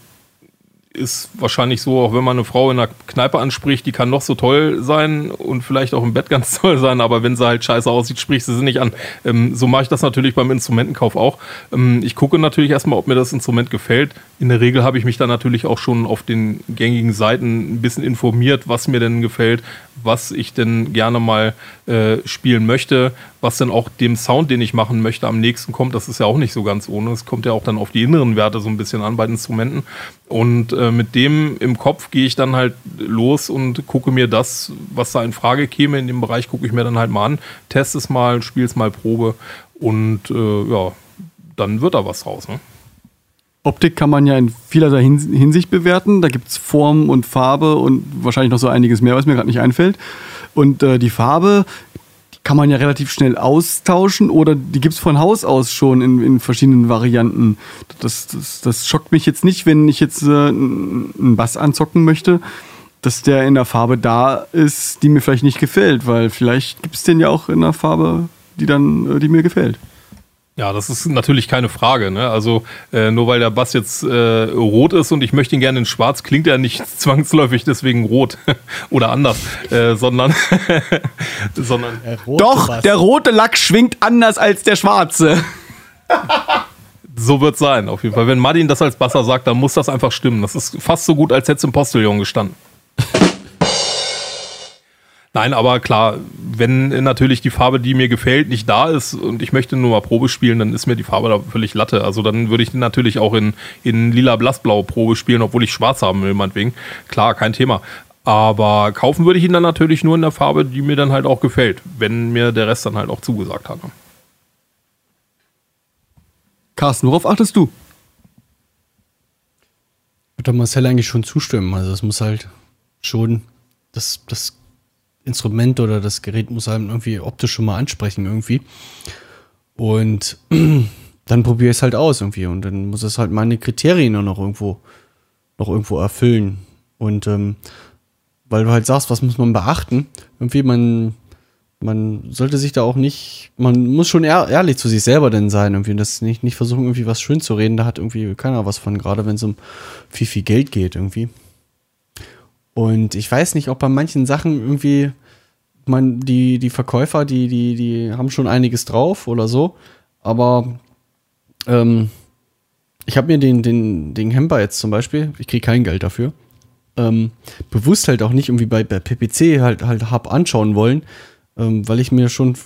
ist wahrscheinlich so, auch wenn man eine Frau in einer Kneipe anspricht, die kann noch so toll sein und vielleicht auch im Bett ganz toll sein, aber wenn sie halt scheiße aussieht, spricht sie sie nicht an. Ähm, so mache ich das natürlich beim Instrumentenkauf auch. Ähm, ich gucke natürlich erstmal, ob mir das Instrument gefällt. In der Regel habe ich mich dann natürlich auch schon auf den gängigen Seiten ein bisschen informiert, was mir denn gefällt, was ich denn gerne mal äh, spielen möchte, was dann auch dem Sound, den ich machen möchte, am nächsten kommt. Das ist ja auch nicht so ganz ohne. Es kommt ja auch dann auf die inneren Werte so ein bisschen an bei den Instrumenten. Und äh, mit dem im Kopf gehe ich dann halt los und gucke mir das, was da in Frage käme in dem Bereich, gucke ich mir dann halt mal an, teste es mal, spiele es mal Probe und äh, ja, dann wird da was raus. Ne? Optik kann man ja in vielerlei Hins- Hinsicht bewerten. Da gibt es Form und Farbe und wahrscheinlich noch so einiges mehr, was mir gerade nicht einfällt. Und äh, die Farbe die kann man ja relativ schnell austauschen oder die gibt es von Haus aus schon in, in verschiedenen Varianten. Das, das, das schockt mich jetzt nicht, wenn ich jetzt äh, einen Bass anzocken möchte, dass der in der Farbe da ist, die mir vielleicht nicht gefällt, weil vielleicht gibt es den ja auch in einer Farbe, die dann, äh, die mir gefällt. Ja, das ist natürlich keine Frage. Ne? Also äh, nur weil der Bass jetzt äh, rot ist und ich möchte ihn gerne in schwarz, klingt er nicht zwangsläufig deswegen rot oder anders, äh, sondern, sondern Doch, der rote Lack schwingt anders als der schwarze. so wird sein auf jeden Fall. Wenn Martin das als Basser sagt, dann muss das einfach stimmen. Das ist fast so gut, als hätte es im Postillon gestanden. Nein, aber klar, wenn natürlich die Farbe, die mir gefällt, nicht da ist und ich möchte nur mal Probe spielen, dann ist mir die Farbe da völlig Latte. Also dann würde ich natürlich auch in, in lila blassblau Probe spielen, obwohl ich schwarz haben will, meinetwegen. Klar, kein Thema. Aber kaufen würde ich ihn dann natürlich nur in der Farbe, die mir dann halt auch gefällt, wenn mir der Rest dann halt auch zugesagt hat. Carsten, worauf achtest du? Würde Marcel eigentlich schon zustimmen. Also es muss halt schon das, das Instrument oder das Gerät muss einem irgendwie optisch schon mal ansprechen irgendwie. Und dann probiere ich es halt aus irgendwie und dann muss es halt meine Kriterien noch irgendwo noch irgendwo erfüllen. Und ähm, weil du halt sagst, was muss man beachten? Irgendwie man man sollte sich da auch nicht, man muss schon ehr, ehrlich zu sich selber denn sein irgendwie und das nicht, nicht versuchen irgendwie was schön zu reden, da hat irgendwie keiner was von, gerade wenn es um viel, viel Geld geht irgendwie. Und ich weiß nicht, ob bei manchen Sachen irgendwie, man, die, die Verkäufer, die, die, die haben schon einiges drauf oder so, aber ähm, ich habe mir den, den, den Hemper jetzt zum Beispiel, ich kriege kein Geld dafür, ähm, bewusst halt auch nicht irgendwie bei, bei PPC halt, halt hab anschauen wollen, ähm, weil ich mir schon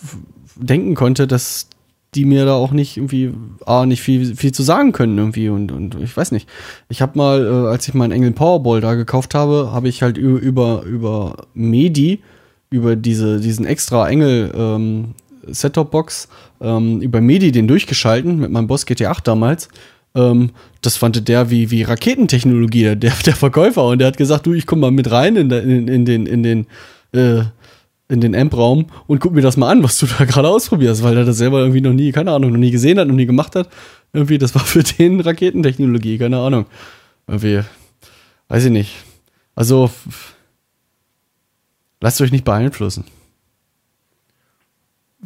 denken konnte, dass die mir da auch nicht irgendwie A, nicht viel, viel zu sagen können irgendwie und, und ich weiß nicht. Ich habe mal, äh, als ich meinen Engel Powerball da gekauft habe, habe ich halt ü- über, über Medi, über diese, diesen extra Engel ähm, Set-Top-Box, ähm, über Medi den durchgeschalten mit meinem Boss GT8 damals. Ähm, das fand der wie, wie Raketentechnologie, der, der Verkäufer. Und der hat gesagt, du, ich komm mal mit rein in, in, in den, in den, äh, in den Amp-Raum und guck mir das mal an, was du da gerade ausprobierst, weil er das selber irgendwie noch nie, keine Ahnung, noch nie gesehen hat, noch nie gemacht hat. Irgendwie, das war für den Raketentechnologie, keine Ahnung. Irgendwie, weiß ich nicht. Also, lasst euch nicht beeinflussen.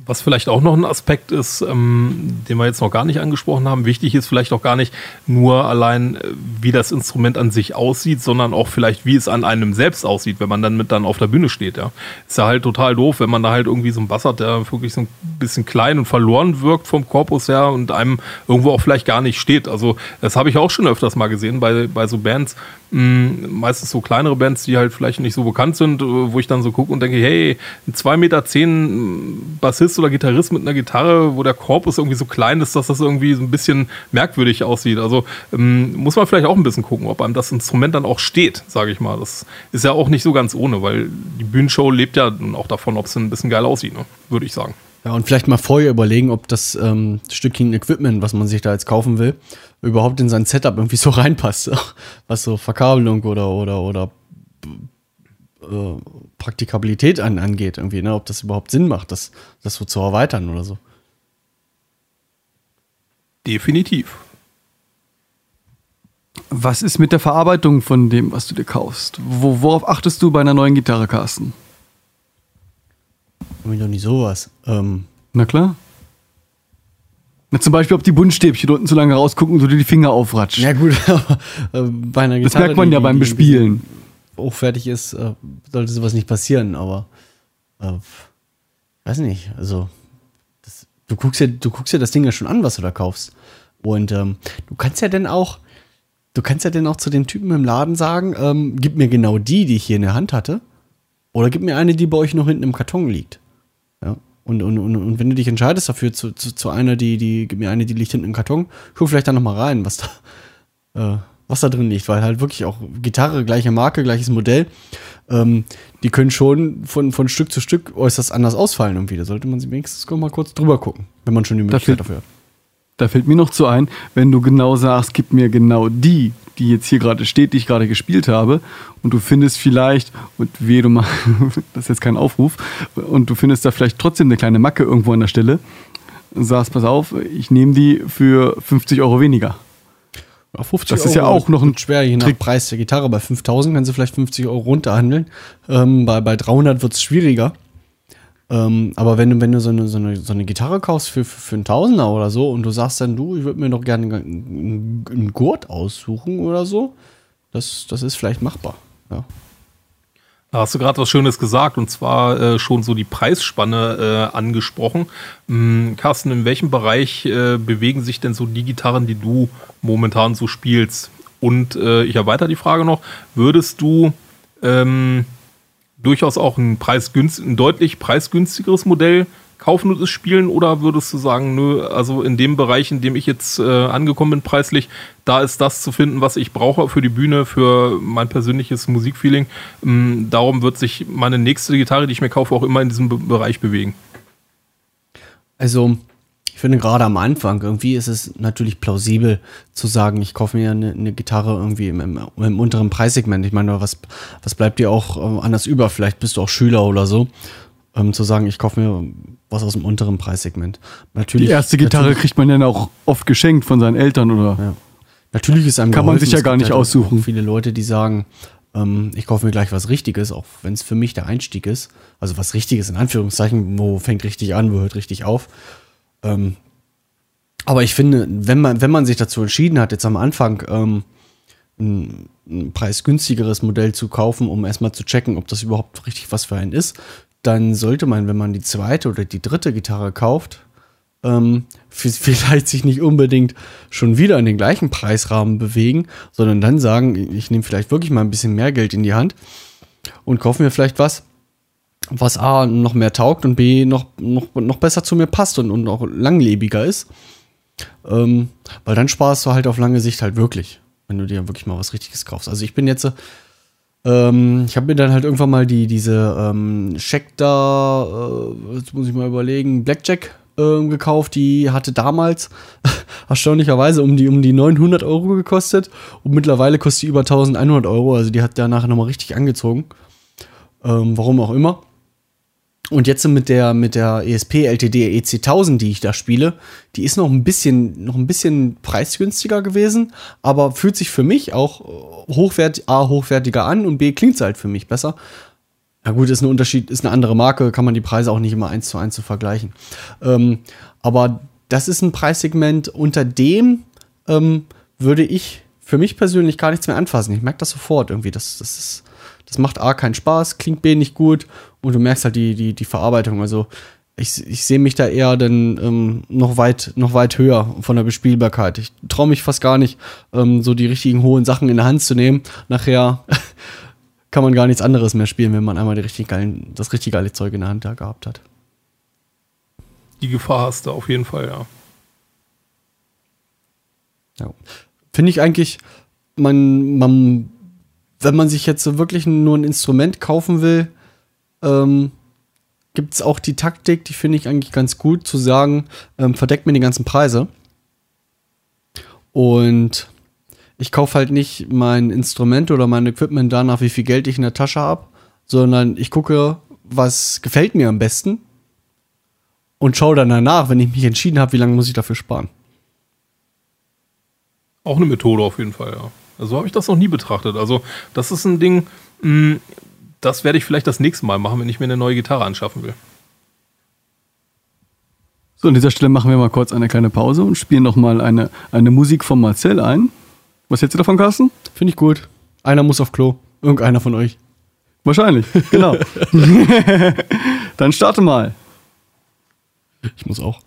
Was vielleicht auch noch ein Aspekt ist, ähm, den wir jetzt noch gar nicht angesprochen haben, wichtig ist vielleicht auch gar nicht nur allein, äh, wie das Instrument an sich aussieht, sondern auch vielleicht, wie es an einem selbst aussieht, wenn man dann mit dann auf der Bühne steht. Ja. Ist ja halt total doof, wenn man da halt irgendwie so einen Bass hat, der wirklich so ein bisschen klein und verloren wirkt vom Korpus her und einem irgendwo auch vielleicht gar nicht steht. Also das habe ich auch schon öfters mal gesehen bei, bei so Bands, meistens so kleinere Bands, die halt vielleicht nicht so bekannt sind, äh, wo ich dann so gucke und denke, hey, ein 2,10 Meter zehn Bassist oder Gitarrist mit einer Gitarre, wo der Korpus irgendwie so klein ist, dass das irgendwie so ein bisschen merkwürdig aussieht. Also ähm, muss man vielleicht auch ein bisschen gucken, ob einem das Instrument dann auch steht, sage ich mal. Das ist ja auch nicht so ganz ohne, weil die Bühnenshow lebt ja auch davon, ob es ein bisschen geil aussieht, ne? würde ich sagen. Ja, und vielleicht mal vorher überlegen, ob das ähm, Stückchen Equipment, was man sich da jetzt kaufen will, überhaupt in sein Setup irgendwie so reinpasst. Was so Verkabelung oder, oder, oder äh, Praktikabilität an, angeht, irgendwie, ne? ob das überhaupt Sinn macht, das, das so zu erweitern oder so. Definitiv. Was ist mit der Verarbeitung von dem, was du dir kaufst? Wo, worauf achtest du bei einer neuen Gitarre, Carsten? Hab ich doch nicht sowas. Ähm, Na klar. Na, zum Beispiel, ob die Buntstäbchen unten zu lange rausgucken und du dir die Finger aufratschst. ja gut, aber äh, bei einer das Gitarre, merkt man die- ja beim die- die Bespielen. hochwertig ist, äh, sollte sowas nicht passieren, aber äh, weiß nicht, also das, du guckst ja, du guckst ja das Ding ja schon an, was du da kaufst. Und ähm, du kannst ja dann auch, du kannst ja dann auch zu dem Typen im Laden sagen, ähm, gib mir genau die, die ich hier in der Hand hatte, oder gib mir eine, die bei euch noch hinten im Karton liegt. Und, und, und, und wenn du dich entscheidest dafür, zu, zu, zu einer, die, die, gib mir eine, die liegt hinten im Karton, guck vielleicht da nochmal rein, was da, äh, was da drin liegt, weil halt wirklich auch Gitarre, gleiche Marke, gleiches Modell, ähm, die können schon von, von Stück zu Stück äußerst anders ausfallen irgendwie. Da sollte man sich wenigstens mal kurz drüber gucken, wenn man schon die Möglichkeit dafür hat. Da fällt mir noch zu ein, wenn du genau sagst, gib mir genau die, die jetzt hier gerade steht, die ich gerade gespielt habe, und du findest vielleicht, und weh, du mal, das ist jetzt kein Aufruf, und du findest da vielleicht trotzdem eine kleine Macke irgendwo an der Stelle, und sagst, pass auf, ich nehme die für 50 Euro weniger. Ja, 50 Das ist ja auch noch ein schwer, je nach Trick. Preis der Gitarre. Bei 5000 kannst du vielleicht 50 Euro runterhandeln. Ähm, bei, bei 300 wird es schwieriger. Ähm, aber wenn du, wenn du so eine, so eine, so eine Gitarre kaufst für, für, für einen Tausender oder so und du sagst dann, du, ich würde mir doch gerne einen, einen Gurt aussuchen oder so, das, das ist vielleicht machbar. Ja. Da hast du gerade was Schönes gesagt und zwar äh, schon so die Preisspanne äh, angesprochen. Hm, Carsten, in welchem Bereich äh, bewegen sich denn so die Gitarren, die du momentan so spielst? Und äh, ich erweitere die Frage noch, würdest du ähm, durchaus auch ein, preisgünst ein deutlich preisgünstigeres Modell kaufen und es spielen oder würdest du sagen, nö, also in dem Bereich, in dem ich jetzt äh, angekommen bin preislich, da ist das zu finden, was ich brauche für die Bühne, für mein persönliches Musikfeeling. Ähm, darum wird sich meine nächste Gitarre, die ich mir kaufe, auch immer in diesem Be Bereich bewegen. Also, ich finde gerade am Anfang irgendwie ist es natürlich plausibel zu sagen, ich kaufe mir eine, eine Gitarre irgendwie im, im, im unteren Preissegment. Ich meine, was, was bleibt dir auch äh, anders über? Vielleicht bist du auch Schüler oder so. Ähm, zu sagen, ich kaufe mir was aus dem unteren Preissegment. Natürlich, Die erste Gitarre kriegt man dann auch oft geschenkt von seinen Eltern oder. Ja. Natürlich ist einem Kann man geholfen. sich ja gar nicht halt aussuchen. Viele Leute, die sagen, ähm, ich kaufe mir gleich was Richtiges, auch wenn es für mich der Einstieg ist. Also was Richtiges in Anführungszeichen, wo fängt richtig an, wo hört richtig auf. Ähm, aber ich finde, wenn man, wenn man sich dazu entschieden hat, jetzt am Anfang ähm, ein, ein preisgünstigeres Modell zu kaufen, um erstmal zu checken, ob das überhaupt richtig was für einen ist, dann sollte man, wenn man die zweite oder die dritte Gitarre kauft, ähm, vielleicht sich nicht unbedingt schon wieder in den gleichen Preisrahmen bewegen, sondern dann sagen, ich nehme vielleicht wirklich mal ein bisschen mehr Geld in die Hand und kaufe mir vielleicht was, was A noch mehr taugt und B noch, noch, noch besser zu mir passt und, und auch langlebiger ist. Ähm, weil dann sparst du halt auf lange Sicht halt wirklich, wenn du dir wirklich mal was Richtiges kaufst. Also ich bin jetzt, äh, ähm, ich habe mir dann halt irgendwann mal die, diese ähm, Schecter, äh, jetzt muss ich mal überlegen, Blackjack ähm, gekauft. Die hatte damals erstaunlicherweise um die, um die 900 Euro gekostet und mittlerweile kostet die über 1100 Euro. Also die hat danach nochmal richtig angezogen. Ähm, warum auch immer. Und jetzt mit der, mit der ESP LTD EC1000, die ich da spiele, die ist noch ein bisschen, noch ein bisschen preisgünstiger gewesen, aber fühlt sich für mich auch hochwert, A, hochwertiger an und B, klingt sie halt für mich besser. Ja gut, ist ein Unterschied, ist eine andere Marke, kann man die Preise auch nicht immer eins zu eins zu vergleichen. Ähm, aber das ist ein Preissegment, unter dem ähm, würde ich für mich persönlich gar nichts mehr anfassen. Ich merke das sofort irgendwie. Das, das, ist, das macht A keinen Spaß, klingt B nicht gut und du merkst halt die, die, die Verarbeitung. Also ich, ich sehe mich da eher dann ähm, noch, weit, noch weit höher von der Bespielbarkeit. Ich traue mich fast gar nicht, ähm, so die richtigen hohen Sachen in der Hand zu nehmen. Nachher kann man gar nichts anderes mehr spielen, wenn man einmal die richtig geilen, das richtig geile Zeug in der Hand da gehabt hat. Die Gefahr hast du auf jeden Fall, ja. Ja. Finde ich eigentlich, man, man, wenn man sich jetzt so wirklich nur ein Instrument kaufen will, ähm, gibt es auch die Taktik, die finde ich eigentlich ganz gut, zu sagen, ähm, verdeckt mir die ganzen Preise. Und ich kaufe halt nicht mein Instrument oder mein Equipment danach, wie viel Geld ich in der Tasche habe, sondern ich gucke, was gefällt mir am besten und schaue dann danach, wenn ich mich entschieden habe, wie lange muss ich dafür sparen. Auch eine Methode auf jeden Fall, ja. So habe ich das noch nie betrachtet. Also, das ist ein Ding, mh, das werde ich vielleicht das nächste Mal machen, wenn ich mir eine neue Gitarre anschaffen will. So, an dieser Stelle machen wir mal kurz eine kleine Pause und spielen nochmal eine, eine Musik von Marcel ein. Was hältst du davon, Carsten? Finde ich gut. Einer muss auf Klo. Irgendeiner von euch. Wahrscheinlich, genau. Dann starte mal. Ich muss auch.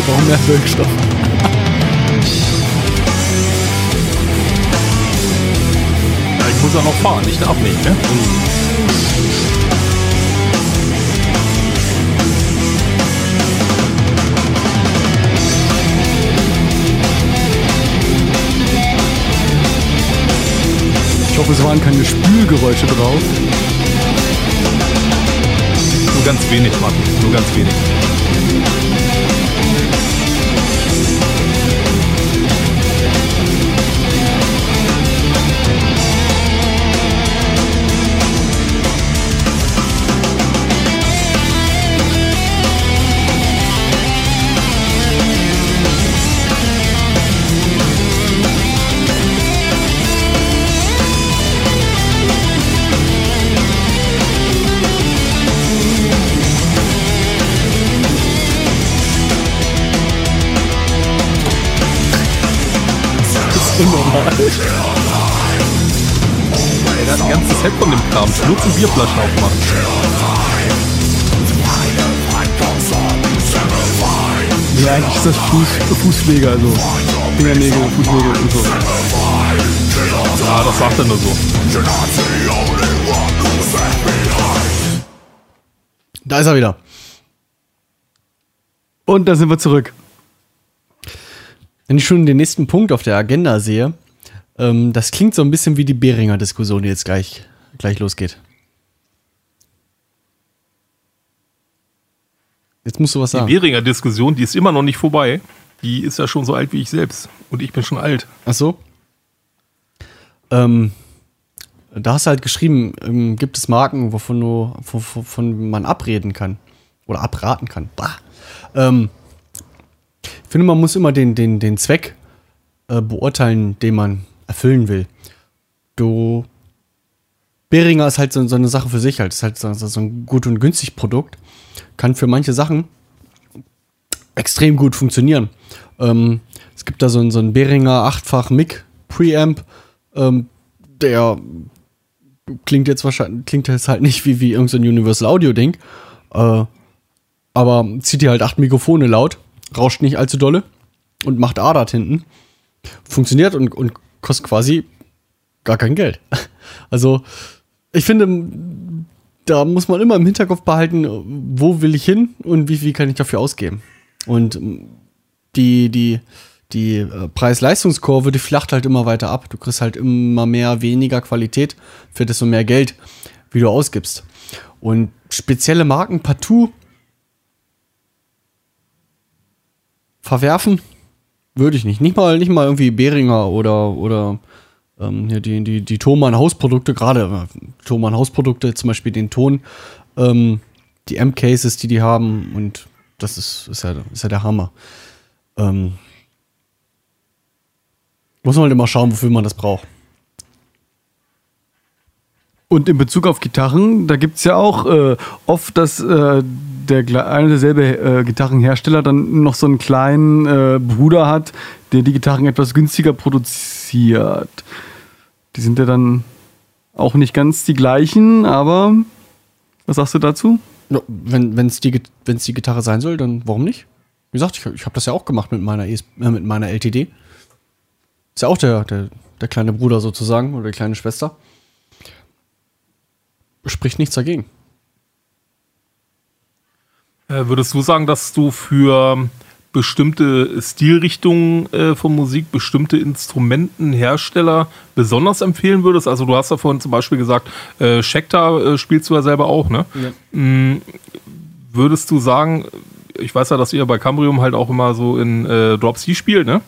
Wir brauchen mehr Wirkstoff. Ja, ich muss ja noch fahren, nicht abnehmen, ne? Ich hoffe, es waren keine Spülgeräusche drauf. Nur ganz wenig, Mann. Nur ganz wenig. Ey, der hat ein ganzes Set von dem Kram. Nur zum Bierflaschen aufmachen. Ja, eigentlich ist das Fuß, Fußpflege, also Fingernägel, Fußnägel und so. Ja, das sagt er nur so. Da ist er wieder. Und da sind wir zurück. Wenn ich schon den nächsten Punkt auf der Agenda sehe, ähm, das klingt so ein bisschen wie die Beringer Diskussion, die jetzt gleich, gleich losgeht. Jetzt musst du was Die sagen. Beringer Diskussion, die ist immer noch nicht vorbei. Die ist ja schon so alt wie ich selbst. Und ich bin schon alt. Ach so. Ähm, da hast du halt geschrieben, ähm, gibt es Marken, wovon, du, wovon man abreden kann. Oder abraten kann. Bah. Ähm, ich finde, man muss immer den, den, den Zweck äh, beurteilen, den man erfüllen will. Du. Beringer ist halt so, so eine Sache für sich halt. Ist halt so, so ein gut und günstig Produkt. Kann für manche Sachen extrem gut funktionieren. Ähm, es gibt da so einen, so einen Behringer achtfach Mic Preamp, ähm, der klingt jetzt wahrscheinlich, klingt jetzt halt nicht wie, wie irgendein Universal Audio Ding, äh, aber zieht dir halt acht Mikrofone laut, rauscht nicht allzu dolle und macht ADAT hinten. funktioniert und, und kostet quasi gar kein Geld. Also, ich finde, da muss man immer im Hinterkopf behalten, wo will ich hin und wie viel kann ich dafür ausgeben. Und die, die, die äh, Preis-Leistungskurve, die flacht halt immer weiter ab. Du kriegst halt immer mehr, weniger Qualität für desto mehr Geld, wie du ausgibst. Und spezielle Marken partout verwerfen würde ich nicht. Nicht mal, nicht mal irgendwie Behringer oder, oder ähm, die, die, die Thomann Hausprodukte, gerade äh, Thomann Hausprodukte, zum Beispiel den Ton, ähm, die M-Cases, die die haben und das ist, ist, ja, ist ja der Hammer. Ähm, muss man halt immer schauen, wofür man das braucht. Und in Bezug auf Gitarren, da gibt es ja auch äh, oft, dass äh, der eine derselbe äh, Gitarrenhersteller dann noch so einen kleinen äh, Bruder hat, der die Gitarren etwas günstiger produziert. Die sind ja dann auch nicht ganz die gleichen, aber was sagst du dazu? Ja, wenn es die, die Gitarre sein soll, dann warum nicht? Wie gesagt, ich, ich habe das ja auch gemacht mit meiner, ES, äh, mit meiner LTD. Ist ja auch der, der, der kleine Bruder sozusagen oder die kleine Schwester. Spricht nichts dagegen. Äh, würdest du sagen, dass du für bestimmte Stilrichtungen äh, von Musik, bestimmte Instrumentenhersteller besonders empfehlen würdest? Also du hast ja vorhin zum Beispiel gesagt, äh, Schecter äh, spielst du ja selber auch, ne? Mm, würdest du sagen, ich weiß ja, dass ihr bei Cambrium halt auch immer so in äh, Drop C spielt, ne?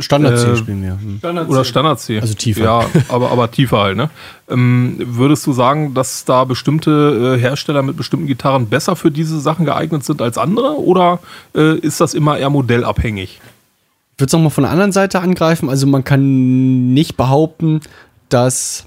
Standard Äh, spielen wir. Hm. Oder Standard C. Also tiefer. Ja, aber, aber tiefer halt, ne? Ähm, würdest du sagen, dass da bestimmte äh, Hersteller mit bestimmten Gitarren besser für diese Sachen geeignet sind als andere? Oder äh, ist das immer eher modellabhängig? Ich würde es nochmal von der anderen Seite angreifen. Also man kann nicht behaupten, dass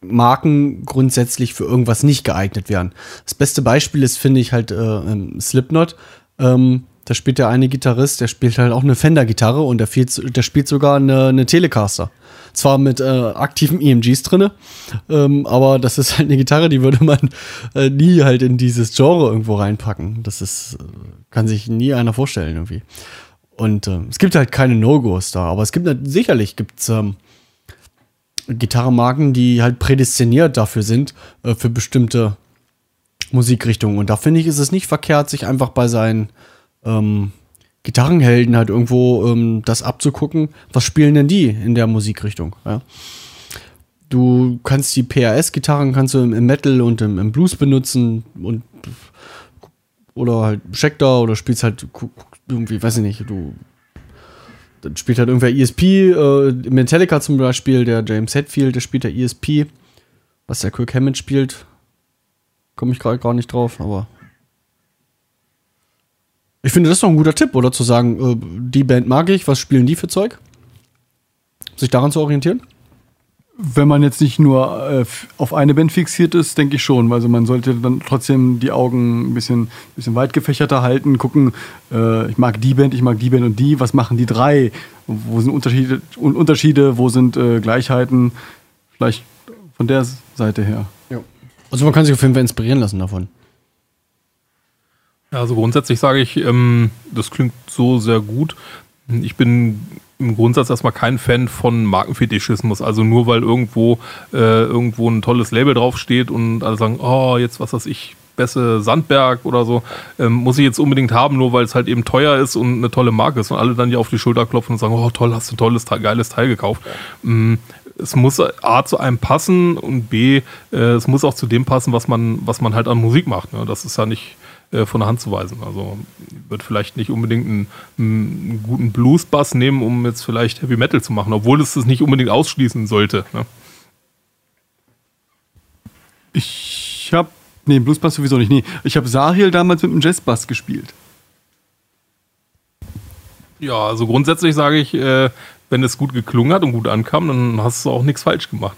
Marken grundsätzlich für irgendwas nicht geeignet wären. Das beste Beispiel ist, finde ich, halt äh, ähm, Slipknot. Ähm, da spielt der eine Gitarrist, der spielt halt auch eine Fender-Gitarre und der, spielt- der spielt sogar eine, eine Telecaster. Zwar mit äh, aktiven EMGs drinne, ähm, aber das ist halt eine Gitarre, die würde man äh, nie halt in dieses Genre irgendwo reinpacken. Das ist, äh, kann sich nie einer vorstellen irgendwie. Und ähm, es gibt halt keine No-Gos da, aber es gibt sicherlich gibt's ähm, Gitarrenmarken, die halt prädestiniert dafür sind, äh, für bestimmte Musikrichtungen. Und da finde ich, ist es nicht verkehrt, sich einfach bei seinen ähm, Gitarrenhelden halt irgendwo ähm, das abzugucken, was spielen denn die in der Musikrichtung. Ja? Du kannst die PRS-Gitarren kannst du im, im Metal und im, im Blues benutzen und oder halt Schecter oder spielst halt irgendwie, weiß ich nicht, du dann spielt halt irgendwer ESP, äh, Metallica zum Beispiel, der James Hetfield, der spielt der ESP, was der Kirk Hammond spielt, komme ich gerade gar nicht drauf, aber ich finde das doch ein guter Tipp, oder zu sagen, äh, die Band mag ich, was spielen die für Zeug? Sich daran zu orientieren? Wenn man jetzt nicht nur äh, auf eine Band fixiert ist, denke ich schon. Also man sollte dann trotzdem die Augen ein bisschen, bisschen weit gefächerter halten, gucken, äh, ich mag die Band, ich mag die Band und die, was machen die drei? Wo sind Unterschiede, Un- Unterschiede wo sind äh, Gleichheiten? Vielleicht von der Seite her. Also man kann sich auf jeden Fall inspirieren lassen davon. Also grundsätzlich sage ich, ähm, das klingt so sehr gut. Ich bin im Grundsatz erstmal kein Fan von Markenfetischismus. Also nur weil irgendwo, äh, irgendwo ein tolles Label draufsteht und alle sagen, oh, jetzt was weiß ich, Besse Sandberg oder so, ähm, muss ich jetzt unbedingt haben, nur weil es halt eben teuer ist und eine tolle Marke ist und alle dann hier auf die Schulter klopfen und sagen, oh toll, hast du ein tolles, Teil- geiles Teil gekauft. Mm, es muss A zu einem passen und B, äh, es muss auch zu dem passen, was man, was man halt an Musik macht. Ne? Das ist ja nicht äh, von der Hand zu weisen. Also würde vielleicht nicht unbedingt einen, einen guten Blues-Bass nehmen, um jetzt vielleicht Heavy Metal zu machen, obwohl es das nicht unbedingt ausschließen sollte. Ne? Ich habe, nee, Bluesbass sowieso nicht. Nee, ich habe Sahil damals mit einem Jazzbass gespielt. Ja, also grundsätzlich sage ich, äh, wenn es gut geklungen hat und gut ankam, dann hast du auch nichts falsch gemacht.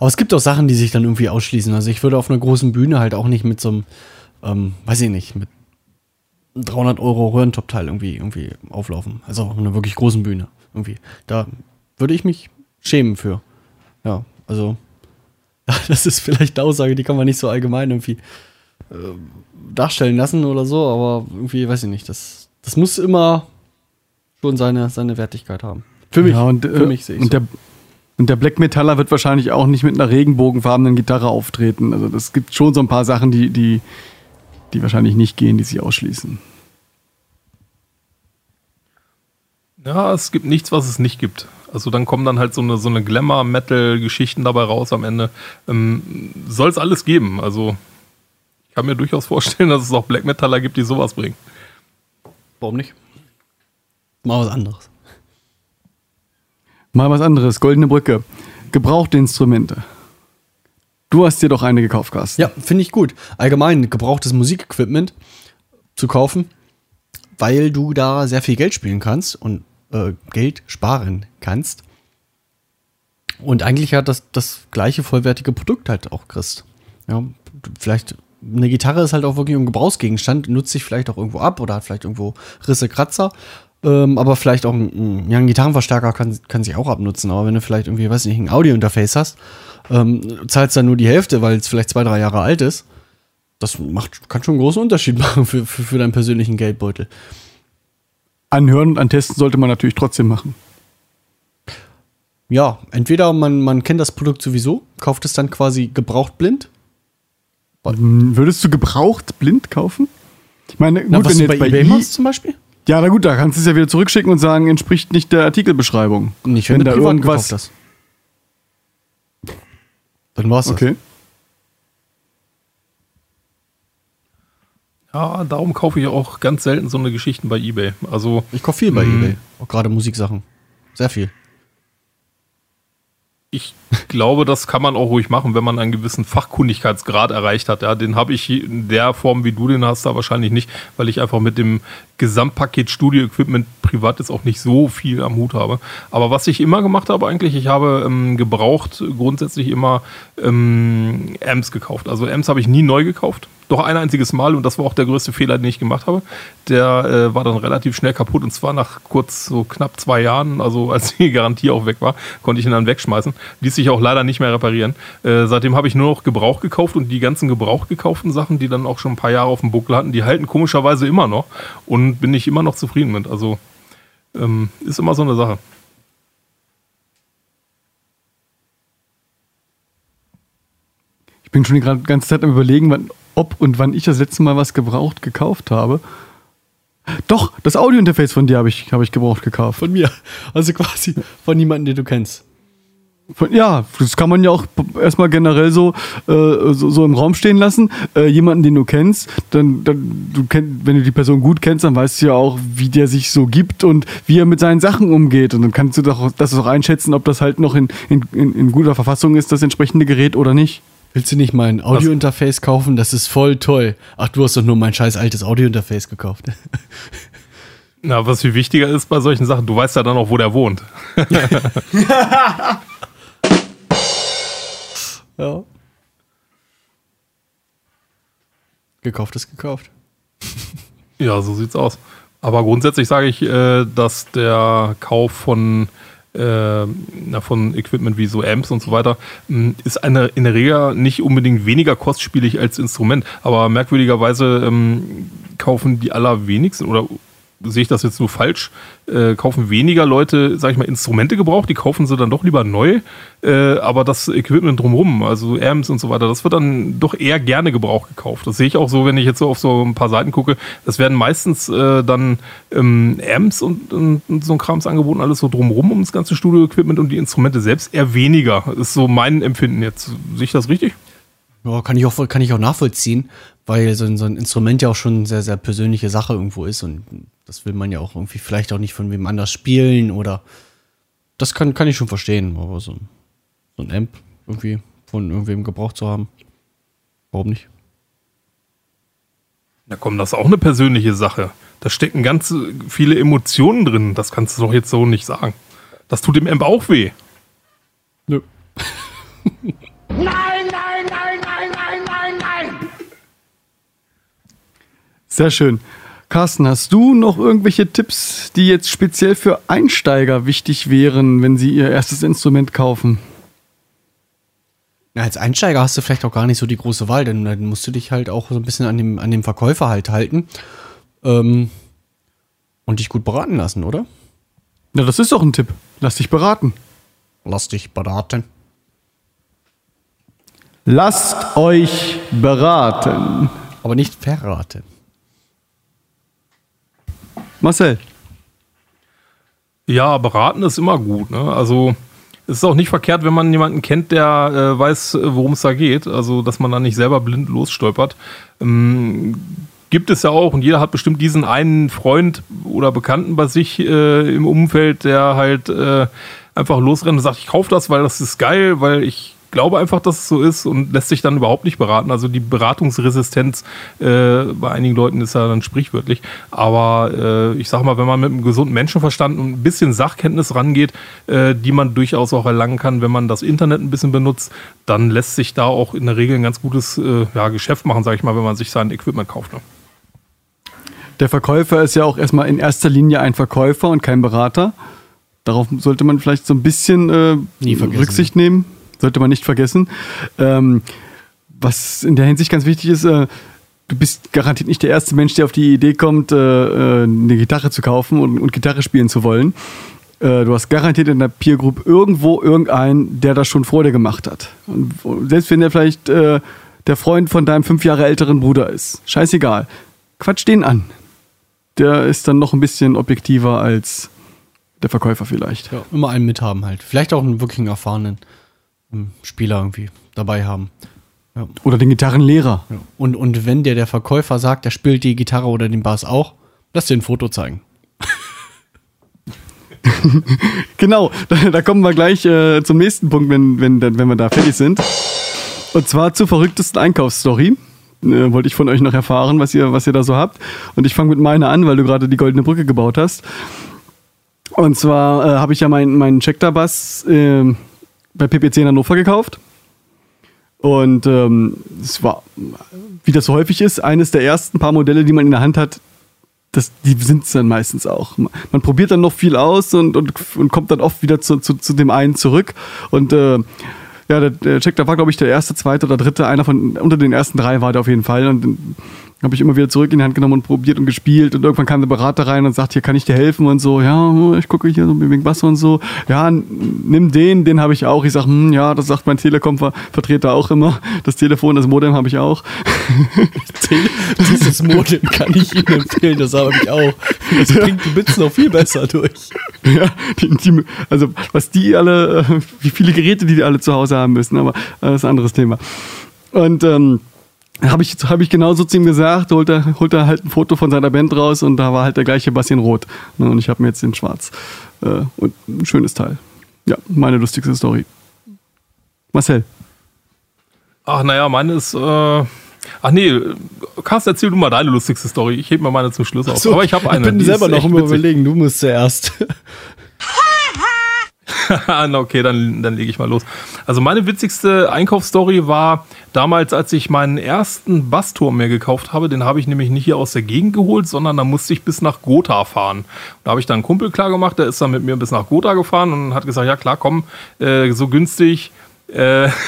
Aber es gibt auch Sachen, die sich dann irgendwie ausschließen. Also ich würde auf einer großen Bühne halt auch nicht mit so einem, ähm, weiß ich nicht, mit 300 Euro Röhrentop-Teil irgendwie, irgendwie auflaufen. Also auf einer wirklich großen Bühne irgendwie. Da würde ich mich schämen für. Ja, also das ist vielleicht eine Aussage, die kann man nicht so allgemein irgendwie äh, darstellen lassen oder so, aber irgendwie, weiß ich nicht, das, das muss immer schon seine, seine Wertigkeit haben. Für mich, Ja, und, für äh, mich sehe ich und so. der und der Black Metaller wird wahrscheinlich auch nicht mit einer regenbogenfarbenen Gitarre auftreten. Also das gibt schon so ein paar Sachen, die, die, die wahrscheinlich nicht gehen, die sich ausschließen. Ja, es gibt nichts, was es nicht gibt. Also dann kommen dann halt so eine, so eine Glamour-Metal-Geschichten dabei raus am Ende. Ähm, Soll es alles geben. Also ich kann mir durchaus vorstellen, dass es auch Black Metaller gibt, die sowas bringen. Warum nicht? Mal was anderes. Mal was anderes, Goldene Brücke. Gebrauchte Instrumente. Du hast dir doch eine gekauft, Carsten. Ja, finde ich gut. Allgemein gebrauchtes Musikequipment zu kaufen, weil du da sehr viel Geld spielen kannst und äh, Geld sparen kannst. Und eigentlich ja das, das gleiche vollwertige Produkt halt auch kriegst. Ja, vielleicht eine Gitarre ist halt auch wirklich ein Gebrauchsgegenstand, nutzt sich vielleicht auch irgendwo ab oder hat vielleicht irgendwo Risse, Kratzer. Ähm, aber vielleicht auch ein, ja, ein Gitarrenverstärker kann, kann sich auch abnutzen. Aber wenn du vielleicht irgendwie, weiß nicht, ein Audiointerface hast, ähm, zahlst dann nur die Hälfte, weil es vielleicht zwei, drei Jahre alt ist. Das macht, kann schon einen großen Unterschied machen für, für, für deinen persönlichen Geldbeutel. Anhören und antesten sollte man natürlich trotzdem machen. Ja, entweder man, man kennt das Produkt sowieso, kauft es dann quasi gebraucht blind. Hm, Würdest du gebraucht blind kaufen? Ich meine, gut, Na, was wenn du jetzt bei eBay machst zum Beispiel? Ja, na gut, da kannst du es ja wieder zurückschicken und sagen, entspricht nicht der Artikelbeschreibung. Nicht, wenn, wenn du da irgendwas. gekauft hast. Dann war's das. Okay. Ja, darum kaufe ich auch ganz selten so eine Geschichten bei eBay. Also Ich kaufe viel bei Mhm. eBay. Auch gerade Musiksachen. Sehr viel. Ich glaube, das kann man auch ruhig machen, wenn man einen gewissen Fachkundigkeitsgrad erreicht hat. Ja, den habe ich in der Form, wie du den hast, da wahrscheinlich nicht, weil ich einfach mit dem Gesamtpaket Studio-Equipment privat jetzt auch nicht so viel am Hut habe. Aber was ich immer gemacht habe eigentlich, ich habe ähm, gebraucht grundsätzlich immer ähm, Amps gekauft. Also Amps habe ich nie neu gekauft. Doch ein einziges Mal und das war auch der größte Fehler, den ich gemacht habe. Der äh, war dann relativ schnell kaputt und zwar nach kurz so knapp zwei Jahren, also als die Garantie auch weg war, konnte ich ihn dann wegschmeißen. Ließ sich auch leider nicht mehr reparieren. Äh, seitdem habe ich nur noch Gebrauch gekauft und die ganzen Gebrauch gekauften Sachen, die dann auch schon ein paar Jahre auf dem Buckel hatten, die halten komischerweise immer noch und bin ich immer noch zufrieden mit. Also ähm, ist immer so eine Sache. Ich bin schon die ganze Zeit am überlegen, wann, ob und wann ich das letzte Mal was gebraucht gekauft habe. Doch, das Audiointerface von dir habe ich, habe ich gebraucht gekauft. Von mir. Also quasi von niemandem, den du kennst. Von, ja, das kann man ja auch erstmal generell so, äh, so, so im Raum stehen lassen. Äh, jemanden, den du kennst, dann, dann du kenn, wenn du die Person gut kennst, dann weißt du ja auch, wie der sich so gibt und wie er mit seinen Sachen umgeht. Und dann kannst du doch das auch einschätzen, ob das halt noch in, in, in guter Verfassung ist, das entsprechende Gerät oder nicht. Willst du nicht mein Audiointerface kaufen? Das ist voll toll. Ach, du hast doch nur mein scheiß altes Audiointerface gekauft. Na, was viel wichtiger ist bei solchen Sachen, du weißt ja dann auch, wo der wohnt. ja. Gekauft ist gekauft. Ja, so sieht's aus. Aber grundsätzlich sage ich, äh, dass der Kauf von, äh, von Equipment wie so Amps und so weiter ist eine, in der Regel nicht unbedingt weniger kostspielig als Instrument. Aber merkwürdigerweise ähm, kaufen die allerwenigsten oder sehe ich das jetzt nur falsch, äh, kaufen weniger Leute, sag ich mal, Instrumente gebraucht, die kaufen sie dann doch lieber neu, äh, aber das Equipment drumherum, also Amps und so weiter, das wird dann doch eher gerne Gebrauch gekauft. Das sehe ich auch so, wenn ich jetzt so auf so ein paar Seiten gucke, das werden meistens äh, dann ähm, Amps und, und, und so ein Krams angeboten, alles so drumrum um das ganze Studio-Equipment und die Instrumente selbst eher weniger, ist so mein Empfinden jetzt. Sehe ich das richtig? Ja, kann ich auch, kann ich auch nachvollziehen, weil so ein, so ein Instrument ja auch schon eine sehr, sehr persönliche Sache irgendwo ist und das will man ja auch irgendwie vielleicht auch nicht von wem anders spielen oder das kann, kann ich schon verstehen, aber so, ein- so ein Amp irgendwie von irgendwem gebraucht zu haben, warum nicht? Na komm, das ist auch eine persönliche Sache. Da stecken ganz viele Emotionen drin. Das kannst du doch jetzt so nicht sagen. Das tut dem Amp auch weh. Nö. Sehr schön. Carsten, hast du noch irgendwelche Tipps, die jetzt speziell für Einsteiger wichtig wären, wenn sie ihr erstes Instrument kaufen? Ja, als Einsteiger hast du vielleicht auch gar nicht so die große Wahl, denn dann musst du dich halt auch so ein bisschen an dem, an dem Verkäufer halt halten ähm, und dich gut beraten lassen, oder? Na, das ist doch ein Tipp. Lass dich beraten. Lass dich beraten. Lasst euch beraten. Aber nicht verraten. Marcel. Ja, beraten ist immer gut. Ne? Also es ist auch nicht verkehrt, wenn man jemanden kennt, der äh, weiß, worum es da geht. Also, dass man da nicht selber blind losstolpert. Ähm, gibt es ja auch und jeder hat bestimmt diesen einen Freund oder Bekannten bei sich äh, im Umfeld, der halt äh, einfach losrennt und sagt, ich kaufe das, weil das ist geil, weil ich glaube einfach, dass es so ist und lässt sich dann überhaupt nicht beraten. Also die Beratungsresistenz äh, bei einigen Leuten ist ja dann sprichwörtlich. Aber äh, ich sag mal, wenn man mit einem gesunden Menschenverstand und ein bisschen Sachkenntnis rangeht, äh, die man durchaus auch erlangen kann, wenn man das Internet ein bisschen benutzt, dann lässt sich da auch in der Regel ein ganz gutes äh, ja, Geschäft machen, sage ich mal, wenn man sich sein Equipment kauft. Ne? Der Verkäufer ist ja auch erstmal in erster Linie ein Verkäufer und kein Berater. Darauf sollte man vielleicht so ein bisschen äh. Rücksicht nehmen. Sollte man nicht vergessen. Ähm, was in der Hinsicht ganz wichtig ist, äh, du bist garantiert nicht der erste Mensch, der auf die Idee kommt, äh, äh, eine Gitarre zu kaufen und, und Gitarre spielen zu wollen. Äh, du hast garantiert in der Peer Group irgendwo irgendeinen, der das schon vor dir gemacht hat. Und selbst wenn der vielleicht äh, der Freund von deinem fünf Jahre älteren Bruder ist. Scheißegal. Quatsch den an. Der ist dann noch ein bisschen objektiver als der Verkäufer vielleicht. Ja, immer einen mithaben halt. Vielleicht auch einen wirklich erfahrenen Spieler irgendwie dabei haben. Ja. Oder den Gitarrenlehrer. Ja. Und, und wenn dir der Verkäufer sagt, er spielt die Gitarre oder den Bass auch, lass dir ein Foto zeigen. Genau, da, da kommen wir gleich äh, zum nächsten Punkt, wenn, wenn, wenn wir da fertig sind. Und zwar zur verrücktesten Einkaufsstory. Äh, wollte ich von euch noch erfahren, was ihr, was ihr da so habt. Und ich fange mit meiner an, weil du gerade die Goldene Brücke gebaut hast. Und zwar äh, habe ich ja meinen meinen Checkter-Bass äh, bei PPC in Hannover gekauft. Und ähm, es war, wie das so häufig ist, eines der ersten paar Modelle, die man in der Hand hat, das, die sind es dann meistens auch. Man probiert dann noch viel aus und, und, und kommt dann oft wieder zu, zu, zu dem einen zurück. Und äh, ja, der, der Check, da war, glaube ich, der erste, zweite oder dritte, einer von unter den ersten drei war der auf jeden Fall. Und habe ich immer wieder zurück in die Hand genommen und probiert und gespielt. Und irgendwann kam der Berater rein und sagt, hier kann ich dir helfen und so. Ja, ich gucke hier so wegen Bass und so. Ja, nimm den, den habe ich auch. Ich sage, hm, ja, das sagt mein Telekom-Vertreter auch immer. Das Telefon, das Modem habe ich auch. Dieses Modem kann ich Ihnen empfehlen, das habe ich auch. Das bringt die Bits noch viel besser durch. Ja, die, die, also was die alle, äh, wie viele Geräte die, die alle zu Hause haben müssen, aber äh, das ist ein anderes Thema. Und ähm, habe ich, hab ich genauso zu ihm gesagt, holt er, holt er halt ein Foto von seiner Band raus und da war halt der gleiche Bass in Rot. Ne, Und ich habe mir jetzt den Schwarz. Äh, und ein schönes Teil. Ja, meine lustigste Story. Marcel. Ach, naja, meine ist. Äh Ach nee, Carsten, erzähl du mal deine lustigste Story. Ich hebe mir meine zum Schluss auf. Aber ich habe eine. Ich bin selber noch witzig. überlegen, du musst zuerst. Na, okay, dann, dann lege ich mal los. Also meine witzigste Einkaufsstory war damals, als ich meinen ersten Bassturm mir gekauft habe. Den habe ich nämlich nicht hier aus der Gegend geholt, sondern da musste ich bis nach Gotha fahren. Da habe ich dann einen Kumpel klar gemacht, der ist dann mit mir bis nach Gotha gefahren und hat gesagt, ja klar, komm, äh, so günstig. Äh,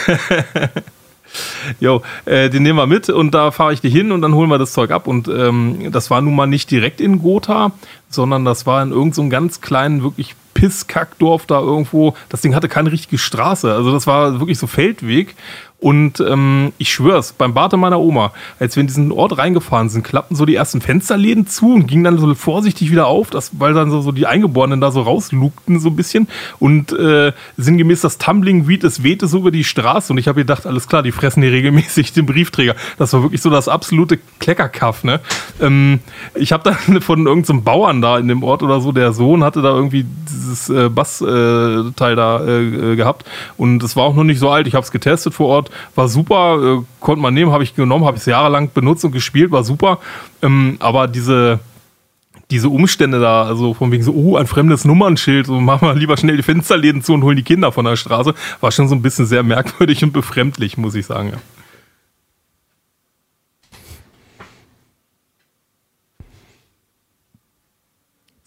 Jo, äh, den nehmen wir mit und da fahre ich die hin und dann holen wir das Zeug ab. Und ähm, das war nun mal nicht direkt in Gotha, sondern das war in irgendeinem so ganz kleinen, wirklich Pisskackdorf da irgendwo. Das Ding hatte keine richtige Straße. Also das war wirklich so Feldweg. Und ähm, ich schwör's, beim Bad meiner Oma, als wir in diesen Ort reingefahren sind, klappten so die ersten Fensterläden zu und gingen dann so vorsichtig wieder auf, das, weil dann so, so die Eingeborenen da so rauslugten so ein bisschen. Und äh, sinngemäß das Tumbling Weed, es wehte so über die Straße. Und ich habe gedacht, alles klar, die fressen hier regelmäßig den Briefträger. Das war wirklich so das absolute Kleckerkaff. Ne? Ähm, ich habe dann von irgendeinem so Bauern da in dem Ort oder so, der Sohn hatte da irgendwie dieses äh, Bassteil äh, da äh, gehabt. Und es war auch noch nicht so alt. Ich habe es getestet vor Ort, war super, äh, konnte man nehmen, habe ich genommen, habe es jahrelang benutzt und gespielt, war super. Ähm, aber diese diese Umstände da, also von wegen so, oh, ein fremdes Nummernschild, so machen wir lieber schnell die Fensterläden zu und holen die Kinder von der Straße, war schon so ein bisschen sehr merkwürdig und befremdlich, muss ich sagen. Ja.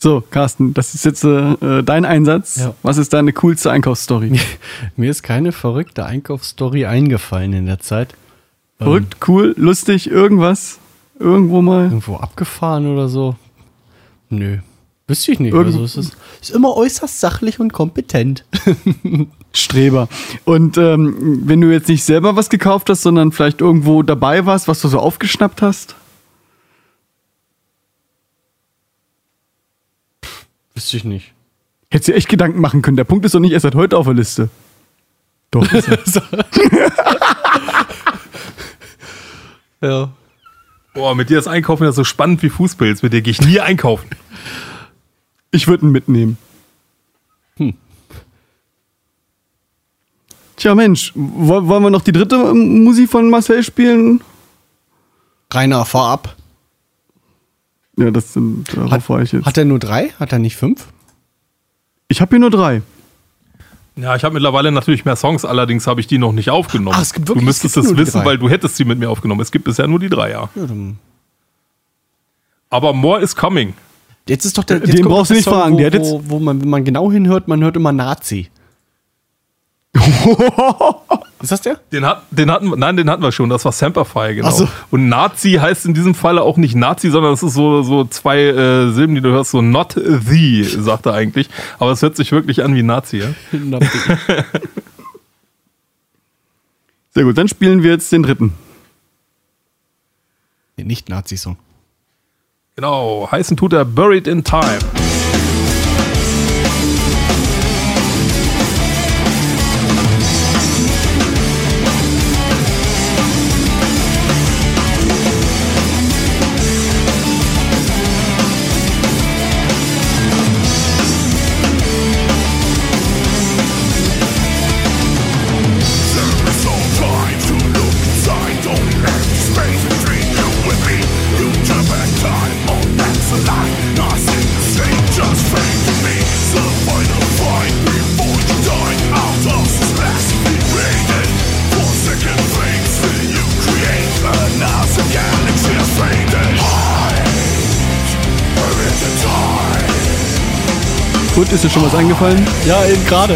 So, Carsten, das ist jetzt äh, dein Einsatz. Ja. Was ist deine coolste Einkaufsstory? Mir ist keine verrückte Einkaufsstory eingefallen in der Zeit. Verrückt, cool, lustig, irgendwas? Irgendwo mal? Irgendwo abgefahren oder so? Nö. Wüsste ich nicht. Irgend- Also es ist, ist immer äußerst sachlich und kompetent. Streber. Und ähm, wenn du jetzt nicht selber was gekauft hast, sondern vielleicht irgendwo dabei warst, was du so aufgeschnappt hast? Wüsste ich nicht. Hättest dir echt Gedanken machen können. Der Punkt ist doch nicht erst seit heute auf der Liste. Doch. ist er. Ja. Boah, mit dir ist Einkaufen ja so spannend wie Fußball. Jetzt mit dir gehe ich nie einkaufen. ich würde ihn mitnehmen. Hm. Tja, Mensch, woll- wollen wir noch die dritte ähm, Musik von Marcel spielen? Rainer, fahr ab. Ja, das sind, darauf war ich jetzt. Hat er nur drei? Hat er nicht fünf? ich habe hier nur drei. Ja, ich habe mittlerweile natürlich mehr Songs, allerdings habe ich die noch nicht aufgenommen. Ah, es gibt wirklich- du müsstest es gibt es wissen, drei. weil du hättest sie mit mir aufgenommen. Es gibt bisher nur die drei, ja. Ja, Aber more is coming. Jetzt ist doch der. Den jetzt kommt brauchst du nicht Song, fragen, Wo, hat jetzt- wo, wo man, wenn man genau hinhört, man hört immer Nazi. Ist das der? Den, hat, den hatten nein, den hatten wir schon. Das war Semperfy, genau. So. Und Nazi heißt in diesem Falle auch nicht Nazi, sondern es ist so, so zwei äh, Silben, die du hörst, so not the, sagt er eigentlich. Aber es hört sich wirklich an wie Nazi, ja? Sehr gut, dann spielen wir jetzt den dritten. Nee, nicht Nazi-Song. Genau, heißen tut er Buried in Time. Gut, ist dir schon was eingefallen? Ja, eben gerade.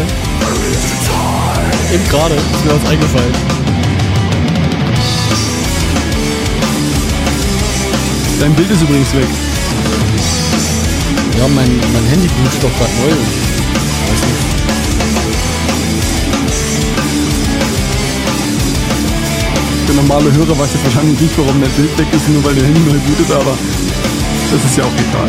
Eben gerade ist mir was eingefallen. Dein Bild ist übrigens weg. Ja, mein, mein Handy bootet doch gerade neu. und Weiß nicht. Der normale Hörer weiß jetzt wahrscheinlich nicht, warum der Bild weg ist, nur weil der Handy neu bootet, aber das ist ja auch egal.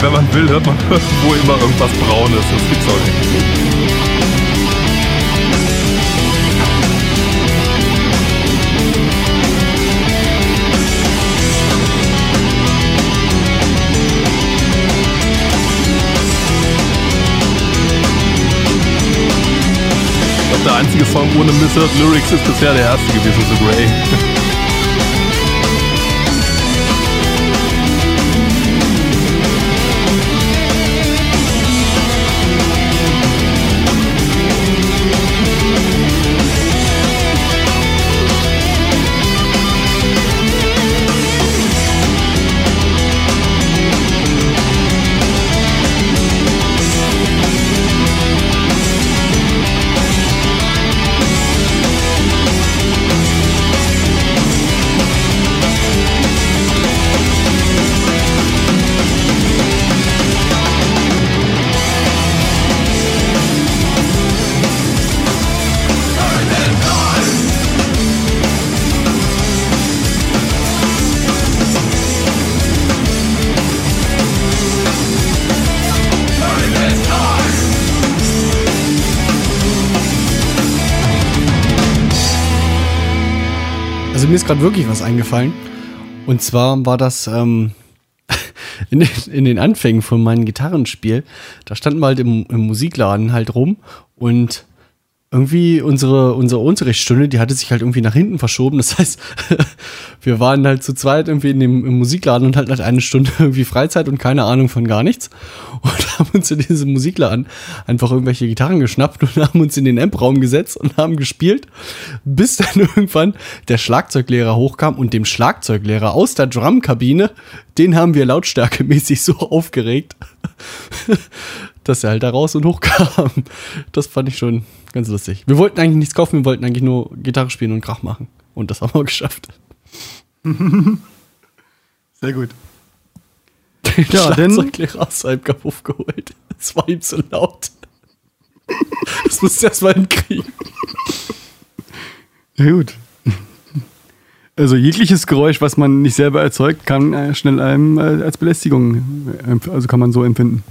Wenn man will, hört man irgendwo immer irgendwas Braunes. Das gibt's auch nicht. Ich glaube, der einzige Song ohne Misheard Lyrics ist bisher der erste gewesen, The Grey. gerade wirklich was eingefallen. Und zwar war das ähm, in, den, in den Anfängen von meinem Gitarrenspiel. Da standen wir halt im, im Musikladen halt rum und irgendwie unsere, unsere Unterrichtsstunde, die hatte sich halt irgendwie nach hinten verschoben. Das heißt, wir waren halt zu zweit irgendwie in dem im Musikladen und hatten halt eine Stunde irgendwie Freizeit und keine Ahnung von gar nichts. Und haben uns in diesem Musikladen einfach irgendwelche Gitarren geschnappt und haben uns in den Amp-Raum gesetzt und haben gespielt, bis dann irgendwann der Schlagzeuglehrer hochkam und dem Schlagzeuglehrer aus der Drumkabine, den haben wir lautstärkemäßig so aufgeregt, dass er halt da raus und hochkam. Das fand ich schon ganz lustig. Wir wollten eigentlich nichts kaufen, wir wollten eigentlich nur Gitarre spielen und Krach machen. Und das haben wir geschafft. Sehr gut. Den Ja, Schlagzeuglehrer aus seinem Kapuff geholt. Das war ihm zu laut. Das musste erst mal hinkriegen. Ja, gut. Also jegliches Geräusch, was man nicht selber erzeugt, kann äh, schnell einem äh, als Belästigung, äh, also kann man so empfinden.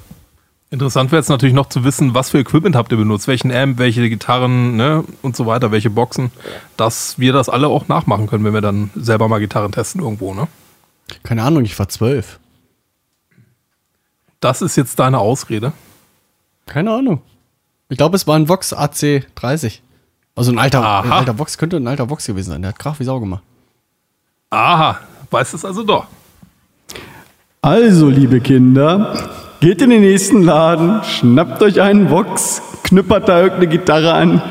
Interessant wäre jetzt natürlich noch zu wissen, was für Equipment habt ihr benutzt, welchen Amp, welche Gitarren ne, und so weiter, welche Boxen, dass wir das alle auch nachmachen können, wenn wir dann selber mal Gitarren testen irgendwo. Ne? Keine Ahnung, ich war zwölf. Das ist jetzt deine Ausrede. Keine Ahnung. Ich glaube, es war ein Vox AC30. Also ein alter, ein alter Vox, könnte ein alter Vox gewesen sein. Der hat Krach wie Sau gemacht. Aha, weißt es also doch. Also, liebe Kinder, geht in den nächsten Laden, schnappt euch einen Box, knüppert da irgendeine Gitarre an,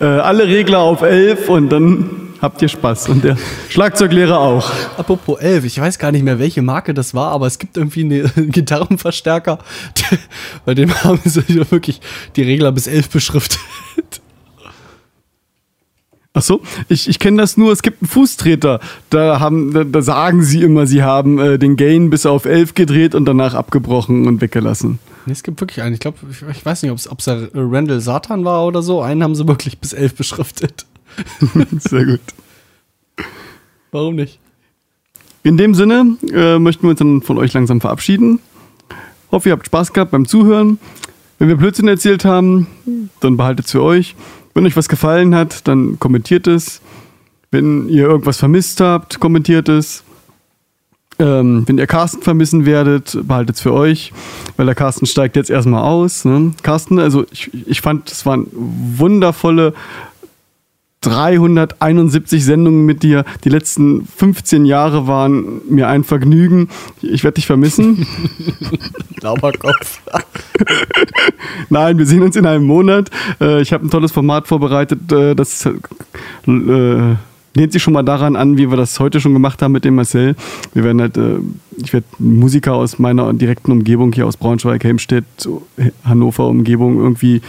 äh, alle Regler auf 11 und dann habt ihr Spaß. Und der Schlagzeuglehrer auch. Apropos 11, ich weiß gar nicht mehr, welche Marke das war, aber es gibt irgendwie einen Gitarrenverstärker, bei dem haben sie wirklich die Regler bis 11 beschriftet. Ach so, ich, ich kenne das nur, es gibt einen Fußtreter. Da, haben, da, da sagen sie immer, sie haben äh, den Gain bis auf 11 gedreht und danach abgebrochen und weggelassen. Nee, es gibt wirklich einen. Ich glaube, ich, ich weiß nicht, ob es der Randall Satan war oder so. Einen haben sie wirklich bis 11 beschriftet. Sehr gut. Warum nicht? In dem Sinne äh, möchten wir uns dann von euch langsam verabschieden. Hoffe, ihr habt Spaß gehabt beim Zuhören. Wenn wir Blödsinn erzählt haben, dann behaltet es für euch. Wenn euch was gefallen hat, dann kommentiert es. Wenn ihr irgendwas vermisst habt, kommentiert es. Ähm, wenn ihr Carsten vermissen werdet, behaltet es für euch, weil der Carsten steigt jetzt erstmal aus. Ne? Carsten, also ich, ich fand, es waren wundervolle 371 Sendungen mit dir. Die letzten 15 Jahre waren mir ein Vergnügen. Ich werde dich vermissen. Lauberkopf. Nein, wir sehen uns in einem Monat. Äh, Ich habe ein tolles Format vorbereitet. äh, Das äh, lehnt sich schon mal daran an, wie wir das heute schon gemacht haben mit dem Marcel. Wir werden halt, äh, ich werde Musiker aus meiner direkten Umgebung hier aus Braunschweig, Helmstedt, Hannover Umgebung irgendwie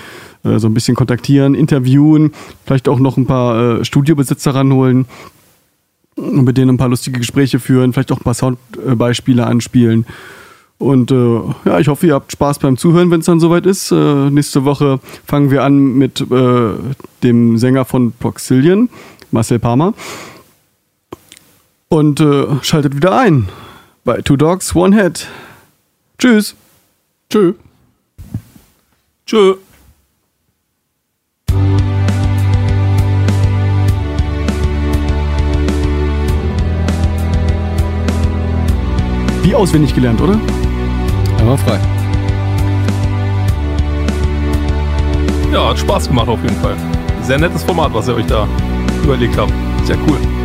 äh, so ein bisschen kontaktieren, interviewen, vielleicht auch noch ein paar äh, Studiobesitzer ranholen und mit denen ein paar lustige Gespräche führen, vielleicht auch ein paar Soundbeispiele anspielen. Und äh, ja, ich hoffe, ihr habt Spaß beim Zuhören, wenn es dann soweit ist. Äh, nächste Woche fangen wir an mit äh, dem Sänger von Proxillion, Marcel Palmer. Und äh, schaltet wieder ein bei Two Dogs, One Head. Tschüss. Tschö. Tschö. Wie auswendig gelernt, oder? Einmal frei. Ja, hat Spaß gemacht auf jeden Fall. Sehr nettes Format, was ihr euch da überlegt habt. Sehr cool.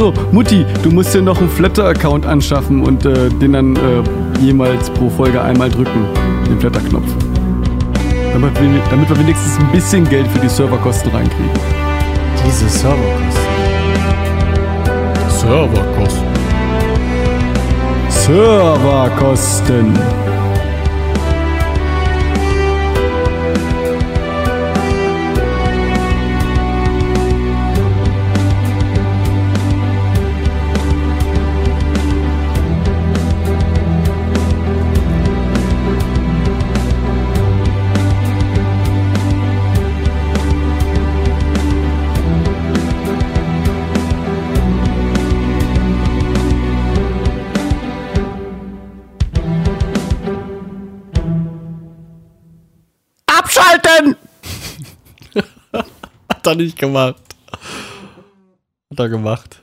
Achso, Mutti, du musst dir noch einen Flatter-Account anschaffen und äh, den dann äh, jemals pro Folge einmal drücken. Den Flatter-Knopf. Damit wir, damit wir wenigstens ein bisschen Geld für die Serverkosten reinkriegen. Diese Serverkosten. Serverkosten. Serverkosten. Hat er nicht gemacht. Hat er gemacht.